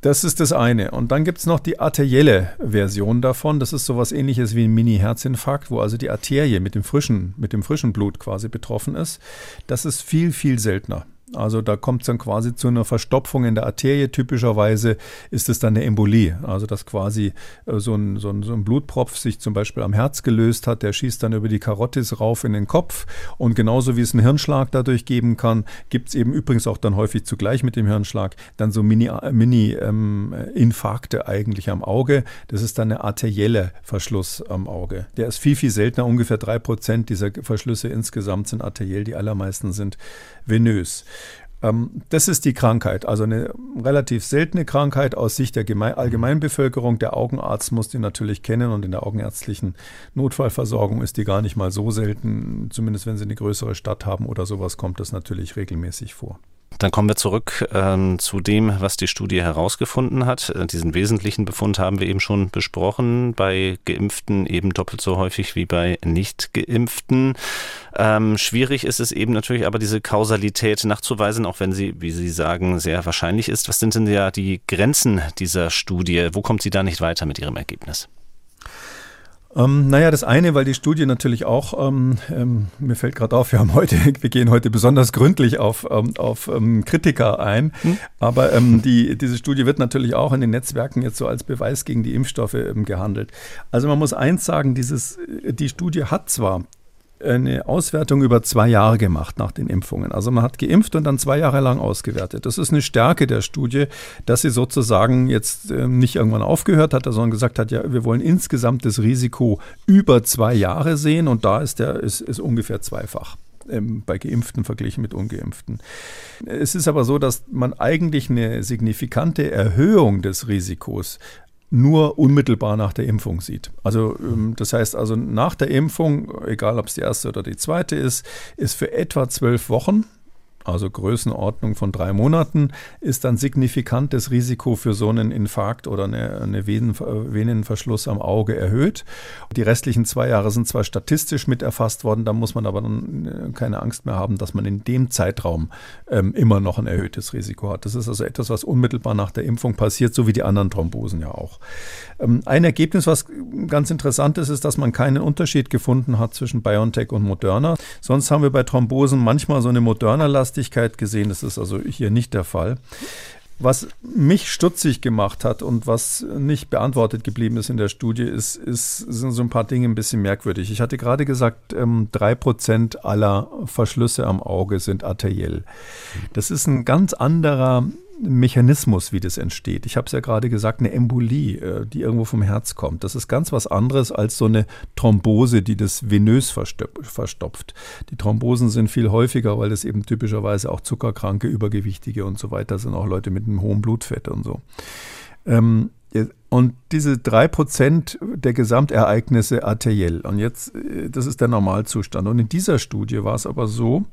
Das ist das eine. Und dann gibt es noch die arterielle Version davon. Das ist sowas ähnliches wie ein Mini-Herzinfarkt, wo also die Arterie mit dem frischen, mit dem frischen Blut quasi betroffen ist. Das ist viel, viel seltener. Also da kommt es dann quasi zu einer Verstopfung in der Arterie. Typischerweise ist es dann eine Embolie. Also dass quasi äh, so, ein, so, ein, so ein Blutpropf sich zum Beispiel am Herz gelöst hat, der schießt dann über die Karotis rauf in den Kopf. Und genauso wie es einen Hirnschlag dadurch geben kann, gibt es eben übrigens auch dann häufig zugleich mit dem Hirnschlag dann so Mini-Infarkte Mini, ähm, eigentlich am Auge. Das ist dann eine arterielle Verschluss am Auge. Der ist viel, viel seltener. Ungefähr drei Prozent dieser Verschlüsse insgesamt sind arteriell. Die allermeisten sind venös. Ähm, das ist die Krankheit, also eine relativ seltene Krankheit aus Sicht der Allgemeinbevölkerung. Der Augenarzt muss die natürlich kennen und in der augenärztlichen Notfallversorgung ist die gar nicht mal so selten. Zumindest wenn Sie eine größere Stadt haben oder sowas, kommt das natürlich regelmäßig vor.
Dann kommen wir zurück ähm, zu dem, was die Studie herausgefunden hat. Äh, diesen wesentlichen Befund haben wir eben schon besprochen. Bei Geimpften eben doppelt so häufig wie bei Nicht-Geimpften. Ähm, schwierig ist es eben natürlich aber diese Kausalität nachzuweisen, auch wenn sie, wie Sie sagen, sehr wahrscheinlich ist. Was sind denn ja die Grenzen dieser Studie? Wo kommt sie da nicht weiter mit ihrem Ergebnis?
Ähm, naja, das eine, weil die Studie natürlich auch, ähm, ähm, mir fällt gerade auf, wir haben heute, wir gehen heute besonders gründlich auf, ähm, auf ähm, Kritiker ein, hm. aber ähm, die, diese Studie wird natürlich auch in den Netzwerken jetzt so als Beweis gegen die Impfstoffe gehandelt. Also man muss eins sagen, dieses, die Studie hat zwar eine Auswertung über zwei Jahre gemacht nach den Impfungen. Also man hat geimpft und dann zwei Jahre lang ausgewertet. Das ist eine Stärke der Studie, dass sie sozusagen jetzt ähm, nicht irgendwann aufgehört hat, sondern gesagt hat, ja, wir wollen insgesamt das Risiko über zwei Jahre sehen und da ist der ist, ist ungefähr zweifach ähm, bei Geimpften verglichen mit Ungeimpften. Es ist aber so, dass man eigentlich eine signifikante Erhöhung des Risikos nur unmittelbar nach der Impfung sieht. Also ähm, das heißt also nach der Impfung, egal ob es die erste oder die zweite ist, ist für etwa zwölf Wochen also Größenordnung von drei Monaten, ist dann signifikantes Risiko für so einen Infarkt oder eine, eine Venenverschluss am Auge erhöht. Die restlichen zwei Jahre sind zwar statistisch mit erfasst worden, da muss man aber dann äh, keine Angst mehr haben, dass man in dem Zeitraum ähm, immer noch ein erhöhtes Risiko hat. Das ist also etwas, was unmittelbar nach der Impfung passiert, so wie die anderen Thrombosen ja auch. Ähm, ein Ergebnis, was ganz interessant ist, ist, dass man keinen Unterschied gefunden hat zwischen BioNTech und Moderna. Sonst haben wir bei Thrombosen manchmal so eine Moderna-Lastigkeit gesehen. Das ist also hier nicht der Fall. Was mich stutzig gemacht hat und was nicht beantwortet geblieben ist in der Studie, ist, ist, sind so ein paar Dinge ein bisschen merkwürdig. Ich hatte gerade gesagt, ähm, drei Prozent aller Verschlüsse am Auge sind arteriell. Das ist ein ganz anderer Mechanismus, wie das entsteht. Ich habe es ja gerade gesagt, eine Embolie, äh, die irgendwo vom Herz kommt. Das ist ganz was anderes als so eine Thrombose, die das venös verstopft. Die Thrombosen sind viel häufiger, weil das eben typischerweise auch Zuckerkranke, Übergewichtige und so weiter sind, auch Leute mit einem hohen Blutfett und so. Ähm, und diese drei Prozent der Gesamtereignisse arteriell. Und jetzt, äh, das ist der Normalzustand. Und in dieser Studie war es aber so,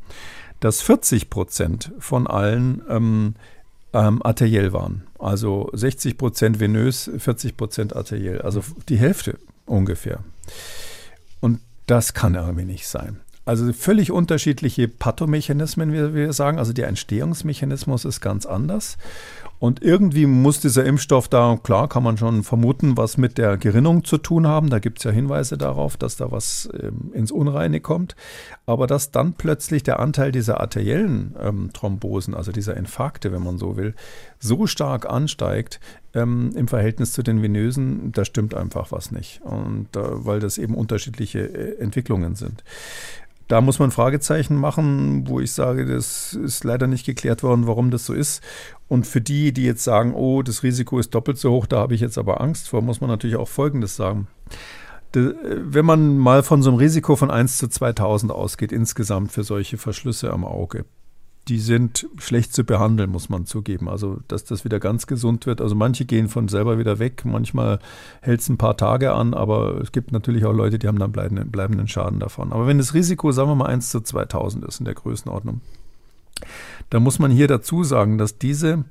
dass 40 Prozent von allen ähm, ähm, arteriell waren. Also 60 Prozent venös, 40 Prozent arteriell. Also die Hälfte ungefähr. Und das kann irgendwie nicht sein. Also völlig unterschiedliche Pathomechanismen, wie wir sagen. Also der Entstehungsmechanismus ist ganz anders. Und irgendwie muss dieser Impfstoff da, klar, kann man schon vermuten, was mit der Gerinnung zu tun haben. Da gibt es ja Hinweise darauf, dass da was ähm, ins Unreine kommt. Aber dass dann plötzlich der Anteil dieser arteriellen ähm, Thrombosen, also dieser Infarkte, wenn man so will, so stark ansteigt ähm, im Verhältnis zu den venösen, da stimmt einfach was nicht. Und äh, weil das eben unterschiedliche äh, Entwicklungen sind. Da muss man Fragezeichen machen, wo ich sage, das ist leider nicht geklärt worden, warum das so ist. Und für die, die jetzt sagen, oh, das Risiko ist doppelt so hoch, da habe ich jetzt aber Angst vor, muss man natürlich auch Folgendes sagen. Wenn man mal von so einem Risiko von 1 zu 2000 ausgeht, insgesamt für solche Verschlüsse am Auge, die sind schlecht zu behandeln, muss man zugeben. Also, dass das wieder ganz gesund wird. Also, manche gehen von selber wieder weg. Manchmal hält es ein paar Tage an, aber es gibt natürlich auch Leute, die haben dann bleibenden, bleibenden Schaden davon. Aber wenn das Risiko, sagen wir mal, 1 zu 2000 ist in der Größenordnung, dann muss man hier dazu sagen, dass diese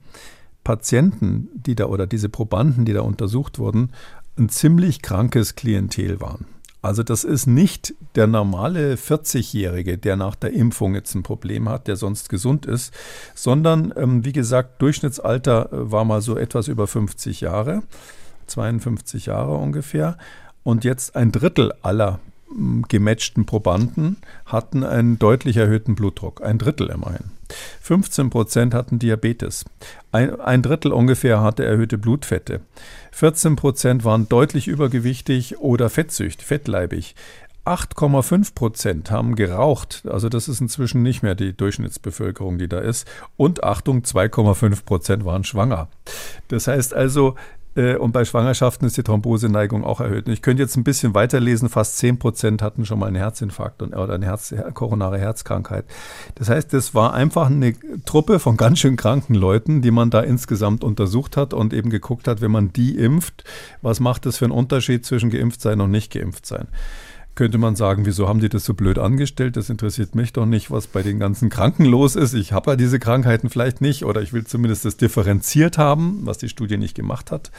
Patienten, die da oder diese Probanden, die da untersucht wurden, ein ziemlich krankes Klientel waren. Also das ist nicht der normale 40-Jährige, der nach der Impfung jetzt ein Problem hat, der sonst gesund ist, sondern ähm, wie gesagt, Durchschnittsalter äh, war mal so etwas über 50 Jahre, 52 Jahre ungefähr. Und jetzt ein Drittel aller gematchten Probanden hatten einen deutlich erhöhten Blutdruck, ein Drittel immerhin. 15 Prozent hatten Diabetes. Ein, ein, Drittel ungefähr hatte erhöhte Blutfette. 14 Prozent waren deutlich übergewichtig oder fettsücht, fettleibig. 8,5 Prozent haben geraucht. Also das ist inzwischen nicht mehr die Durchschnittsbevölkerung, die da ist. Und Achtung, 2,5 Prozent waren schwanger. Das heißt also, und bei Schwangerschaften ist die Thromboseneigung auch erhöht. Und ich könnte jetzt ein bisschen weiterlesen, fast 10 Prozent hatten schon mal einen Herzinfarkt und, oder eine Herz, koronare Herzkrankheit. Das heißt, das war einfach eine Truppe von ganz schön kranken Leuten, die man da insgesamt untersucht hat und eben geguckt hat, wenn man die impft, was macht das für einen Unterschied zwischen geimpft sein und nicht geimpft sein könnte man sagen, wieso haben die das so blöd angestellt? Das interessiert mich doch nicht, was bei den ganzen Kranken los ist. Ich habe ja diese Krankheiten vielleicht nicht oder ich will zumindest das differenziert haben, was die Studie nicht gemacht hat.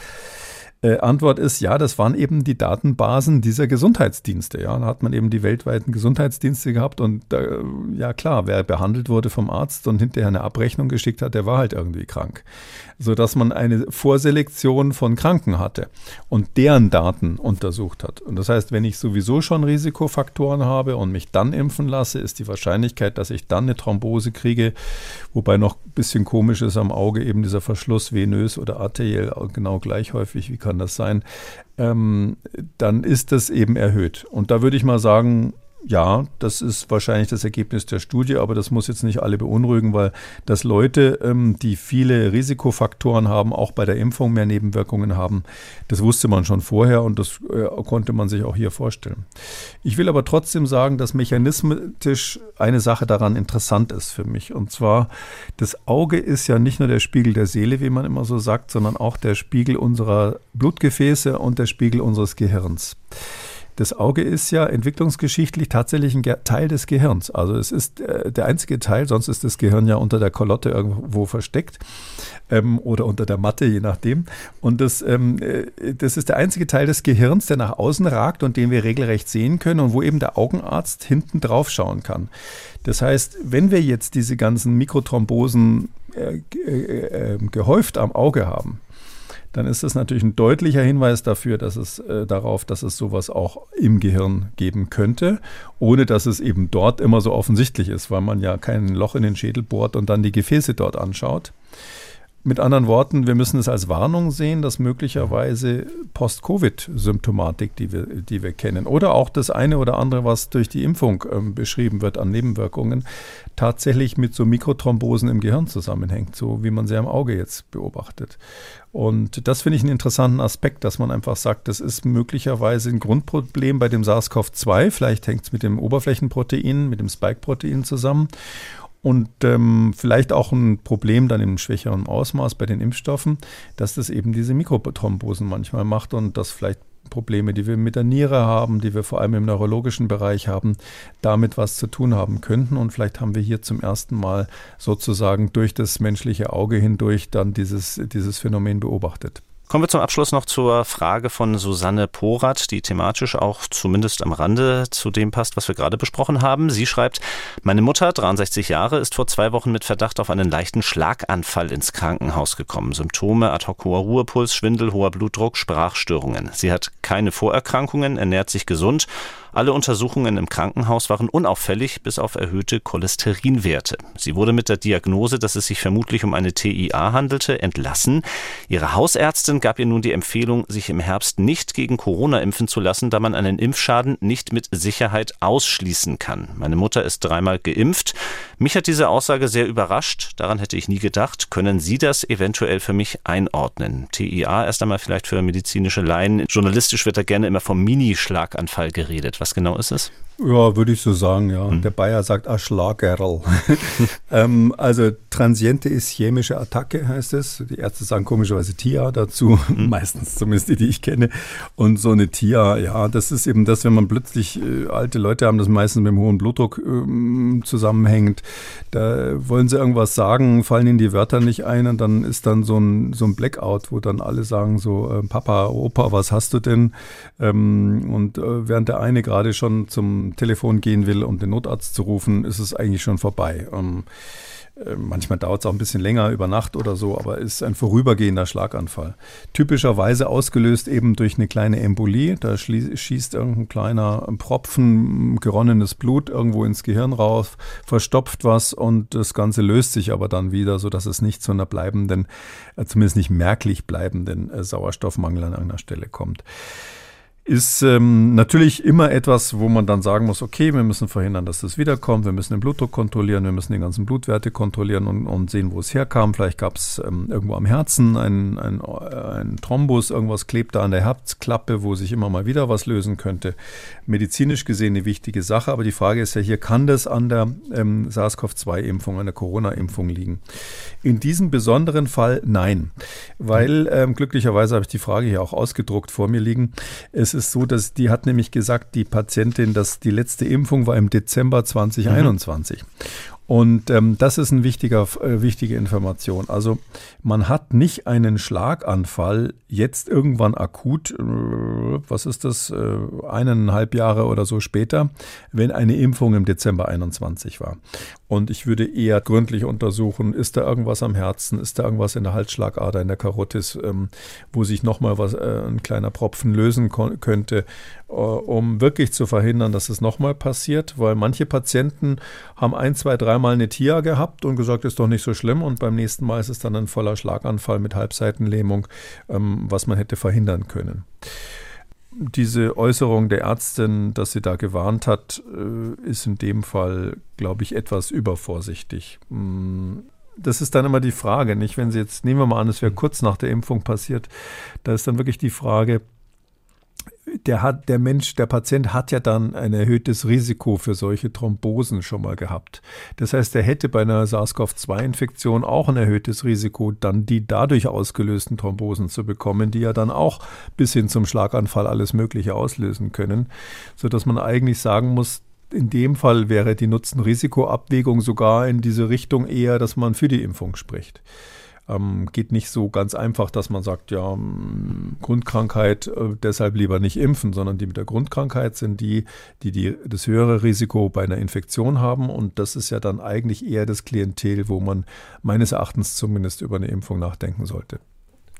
Äh, Antwort ist ja, das waren eben die Datenbasen dieser Gesundheitsdienste. Ja, da hat man eben die weltweiten Gesundheitsdienste gehabt und äh, ja klar, wer behandelt wurde vom Arzt und hinterher eine Abrechnung geschickt hat, der war halt irgendwie krank, so dass man eine Vorselektion von Kranken hatte und deren Daten untersucht hat. Und das heißt, wenn ich sowieso schon Risikofaktoren habe und mich dann impfen lasse, ist die Wahrscheinlichkeit, dass ich dann eine Thrombose kriege, wobei noch ein bisschen komisch ist am Auge eben dieser Verschluss venös oder arteriell genau gleich häufig wie kann das sein, ähm, dann ist das eben erhöht. Und da würde ich mal sagen, ja, das ist wahrscheinlich das Ergebnis der Studie, aber das muss jetzt nicht alle beunruhigen, weil dass Leute, ähm, die viele Risikofaktoren haben, auch bei der Impfung mehr Nebenwirkungen haben, das wusste man schon vorher und das äh, konnte man sich auch hier vorstellen. Ich will aber trotzdem sagen, dass mechanismisch eine Sache daran interessant ist für mich. Und zwar, das Auge ist ja nicht nur der Spiegel der Seele, wie man immer so sagt, sondern auch der Spiegel unserer Blutgefäße und der Spiegel unseres Gehirns. Das Auge ist ja entwicklungsgeschichtlich tatsächlich ein Teil des Gehirns. Also es ist äh, der einzige Teil, sonst ist das Gehirn ja unter der Kolotte irgendwo versteckt ähm, oder unter der Matte, je nachdem. Und das, ähm, äh, das ist der einzige Teil des Gehirns, der nach außen ragt und den wir regelrecht sehen können und wo eben der Augenarzt hinten drauf schauen kann. Das heißt, wenn wir jetzt diese ganzen Mikrothrombosen äh, äh, äh gehäuft am Auge haben, dann ist das natürlich ein deutlicher Hinweis dafür, dass es äh, darauf, dass es sowas auch im Gehirn geben könnte, ohne dass es eben dort immer so offensichtlich ist, weil man ja kein Loch in den Schädel bohrt und dann die Gefäße dort anschaut. Mit anderen Worten, wir müssen es als Warnung sehen, dass möglicherweise Post-Covid-Symptomatik, die wir, die wir kennen, oder auch das eine oder andere, was durch die Impfung ähm, beschrieben wird an Nebenwirkungen, tatsächlich mit so Mikrothrombosen im Gehirn zusammenhängt, so wie man sie am Auge jetzt beobachtet. Und das finde ich einen interessanten Aspekt, dass man einfach sagt, das ist möglicherweise ein Grundproblem bei dem SARS-CoV-2. Vielleicht hängt es mit dem Oberflächenprotein, mit dem Spike-Protein zusammen. Und ähm, vielleicht auch ein Problem dann im schwächeren Ausmaß bei den Impfstoffen, dass das eben diese Mikrothrombosen manchmal macht und das vielleicht Probleme, die wir mit der Niere haben, die wir vor allem im neurologischen Bereich haben, damit was zu tun haben könnten. Und vielleicht haben wir hier zum ersten Mal sozusagen durch das menschliche Auge hindurch dann dieses, dieses Phänomen beobachtet.
Kommen wir zum Abschluss noch zur Frage von Susanne Porath, die thematisch auch zumindest am Rande zu dem passt, was wir gerade besprochen haben. Sie schreibt, meine Mutter, 63 Jahre, ist vor zwei Wochen mit Verdacht auf einen leichten Schlaganfall ins Krankenhaus gekommen. Symptome, ad hoc hoher Ruhepuls, Schwindel, hoher Blutdruck, Sprachstörungen. Sie hat keine Vorerkrankungen, ernährt sich gesund alle Untersuchungen im Krankenhaus waren unauffällig bis auf erhöhte Cholesterinwerte. Sie wurde mit der Diagnose, dass es sich vermutlich um eine TIA handelte, entlassen. Ihre Hausärztin gab ihr nun die Empfehlung, sich im Herbst nicht gegen Corona impfen zu lassen, da man einen Impfschaden nicht mit Sicherheit ausschließen kann. Meine Mutter ist dreimal geimpft. Mich hat diese Aussage sehr überrascht. Daran hätte ich nie gedacht. Können Sie das eventuell für mich einordnen? TIA erst einmal vielleicht für medizinische Laien. Journalistisch wird da gerne immer vom Mini-Schlaganfall geredet. Was was genau ist es?
Ja, würde ich so sagen, ja. Hm. Der Bayer sagt Aschlagerl. ähm, also transiente ischämische Attacke heißt es. Die Ärzte sagen komischerweise TIA dazu, hm. meistens zumindest die, die ich kenne. Und so eine TIA, ja, das ist eben das, wenn man plötzlich äh, alte Leute haben, das meistens mit dem hohen Blutdruck äh, zusammenhängt. Da wollen sie irgendwas sagen, fallen ihnen die Wörter nicht ein und dann ist dann so ein, so ein Blackout, wo dann alle sagen so, äh, Papa, Opa, was hast du denn? Ähm, und äh, während der eine gerade schon zum Telefon gehen will, um den Notarzt zu rufen, ist es eigentlich schon vorbei. Um, äh, Manchmal dauert es auch ein bisschen länger über Nacht oder so, aber ist ein vorübergehender Schlaganfall. Typischerweise ausgelöst eben durch eine kleine Embolie. Da schießt irgendein kleiner Propfen geronnenes Blut irgendwo ins Gehirn raus, verstopft was und das Ganze löst sich aber dann wieder, sodass es nicht zu einer bleibenden, äh, zumindest nicht merklich bleibenden äh, Sauerstoffmangel an einer Stelle kommt ist ähm, natürlich immer etwas, wo man dann sagen muss, okay, wir müssen verhindern, dass das wiederkommt, wir müssen den Blutdruck kontrollieren, wir müssen die ganzen Blutwerte kontrollieren und, und sehen, wo es herkam. Vielleicht gab es ähm, irgendwo am Herzen einen ein, Thrombus, irgendwas klebt da an der Herzklappe, wo sich immer mal wieder was lösen könnte. Medizinisch gesehen eine wichtige Sache, aber die Frage ist ja hier, kann das an der ähm, SARS-CoV-2-Impfung, an der Corona-Impfung liegen? In diesem besonderen Fall nein, weil ähm, glücklicherweise habe ich die Frage hier auch ausgedruckt vor mir liegen. Es ist so, dass die hat nämlich gesagt, die Patientin, dass die letzte Impfung war im Dezember 2021. Mhm. Und ähm, das ist eine äh, wichtige Information. Also man hat nicht einen Schlaganfall jetzt irgendwann akut, äh, was ist das, äh, eineinhalb Jahre oder so später, wenn eine Impfung im Dezember 21 war. Und ich würde eher gründlich untersuchen, ist da irgendwas am Herzen, ist da irgendwas in der Halsschlagader, in der Karotis, ähm, wo sich nochmal was, äh, ein kleiner Propfen lösen könnte, äh, um wirklich zu verhindern, dass es nochmal passiert, weil manche Patienten haben ein, zwei, dreimal eine TIA gehabt und gesagt, ist doch nicht so schlimm. Und beim nächsten Mal ist es dann ein voller Schlaganfall mit Halbseitenlähmung, ähm, was man hätte verhindern können diese Äußerung der Ärztin, dass sie da gewarnt hat, äh, ist in dem Fall, glaube ich, etwas übervorsichtig. Mm, das ist dann immer die Frage, nicht? Wenn sie jetzt, nehmen wir mal an, es wäre kurz nach der Impfung passiert, da ist dann wirklich die Frage, der hat, der Mensch, der Patient hat ja dann ein erhöhtes Risiko für solche Thrombosen schon mal gehabt. Das heißt, er hätte bei einer SARS-CoV-2-Infektion auch ein erhöhtes Risiko, dann die dadurch ausgelösten Thrombosen zu bekommen, die ja dann auch bis hin zum Schlaganfall alles Mögliche auslösen können, sodass man eigentlich sagen muss, in dem Fall wäre die Nutzen-Risiko-Abwägung sogar in diese Richtung eher, dass man für die Impfung spricht. Ähm, geht nicht so ganz einfach, dass man sagt, ja, ähm, Grundkrankheit, äh, deshalb lieber nicht impfen, sondern die mit der Grundkrankheit sind die, die, die das höhere Risiko bei einer Infektion haben. Und das ist ja dann eigentlich eher das Klientel, wo man meines Erachtens zumindest über eine Impfung nachdenken sollte.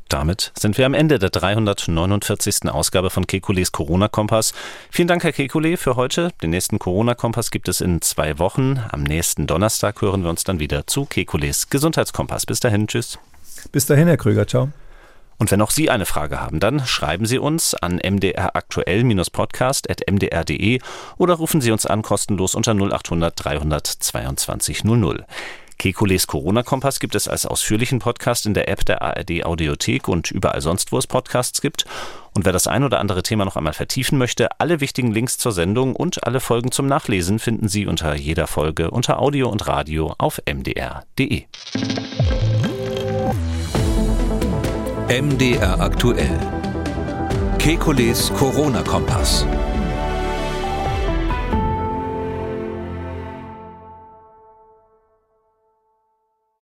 Damit sind wir am Ende der 349. Ausgabe von Kekules Corona-Kompass. Vielen Dank, Herr Kekule, für heute. Den nächsten Corona-Kompass gibt es in zwei Wochen. Am nächsten Donnerstag hören wir uns dann wieder zu Kekules Gesundheitskompass. Bis dahin, tschüss.
Bis dahin, Herr Krüger, ciao.
Und wenn auch Sie eine Frage haben, dann schreiben Sie uns an mdraktuell-podcast.mdr.de oder rufen Sie uns an kostenlos unter 0800 322 00. Kekules Corona-Kompass gibt es als ausführlichen Podcast in der App der ARD Audiothek und überall sonst, wo es Podcasts gibt. Und wer das ein oder andere Thema noch einmal vertiefen möchte, alle wichtigen Links zur Sendung und alle Folgen zum Nachlesen finden Sie unter jeder Folge unter Audio und Radio auf mdr.de.
MDR aktuell. Kekules Corona-Kompass.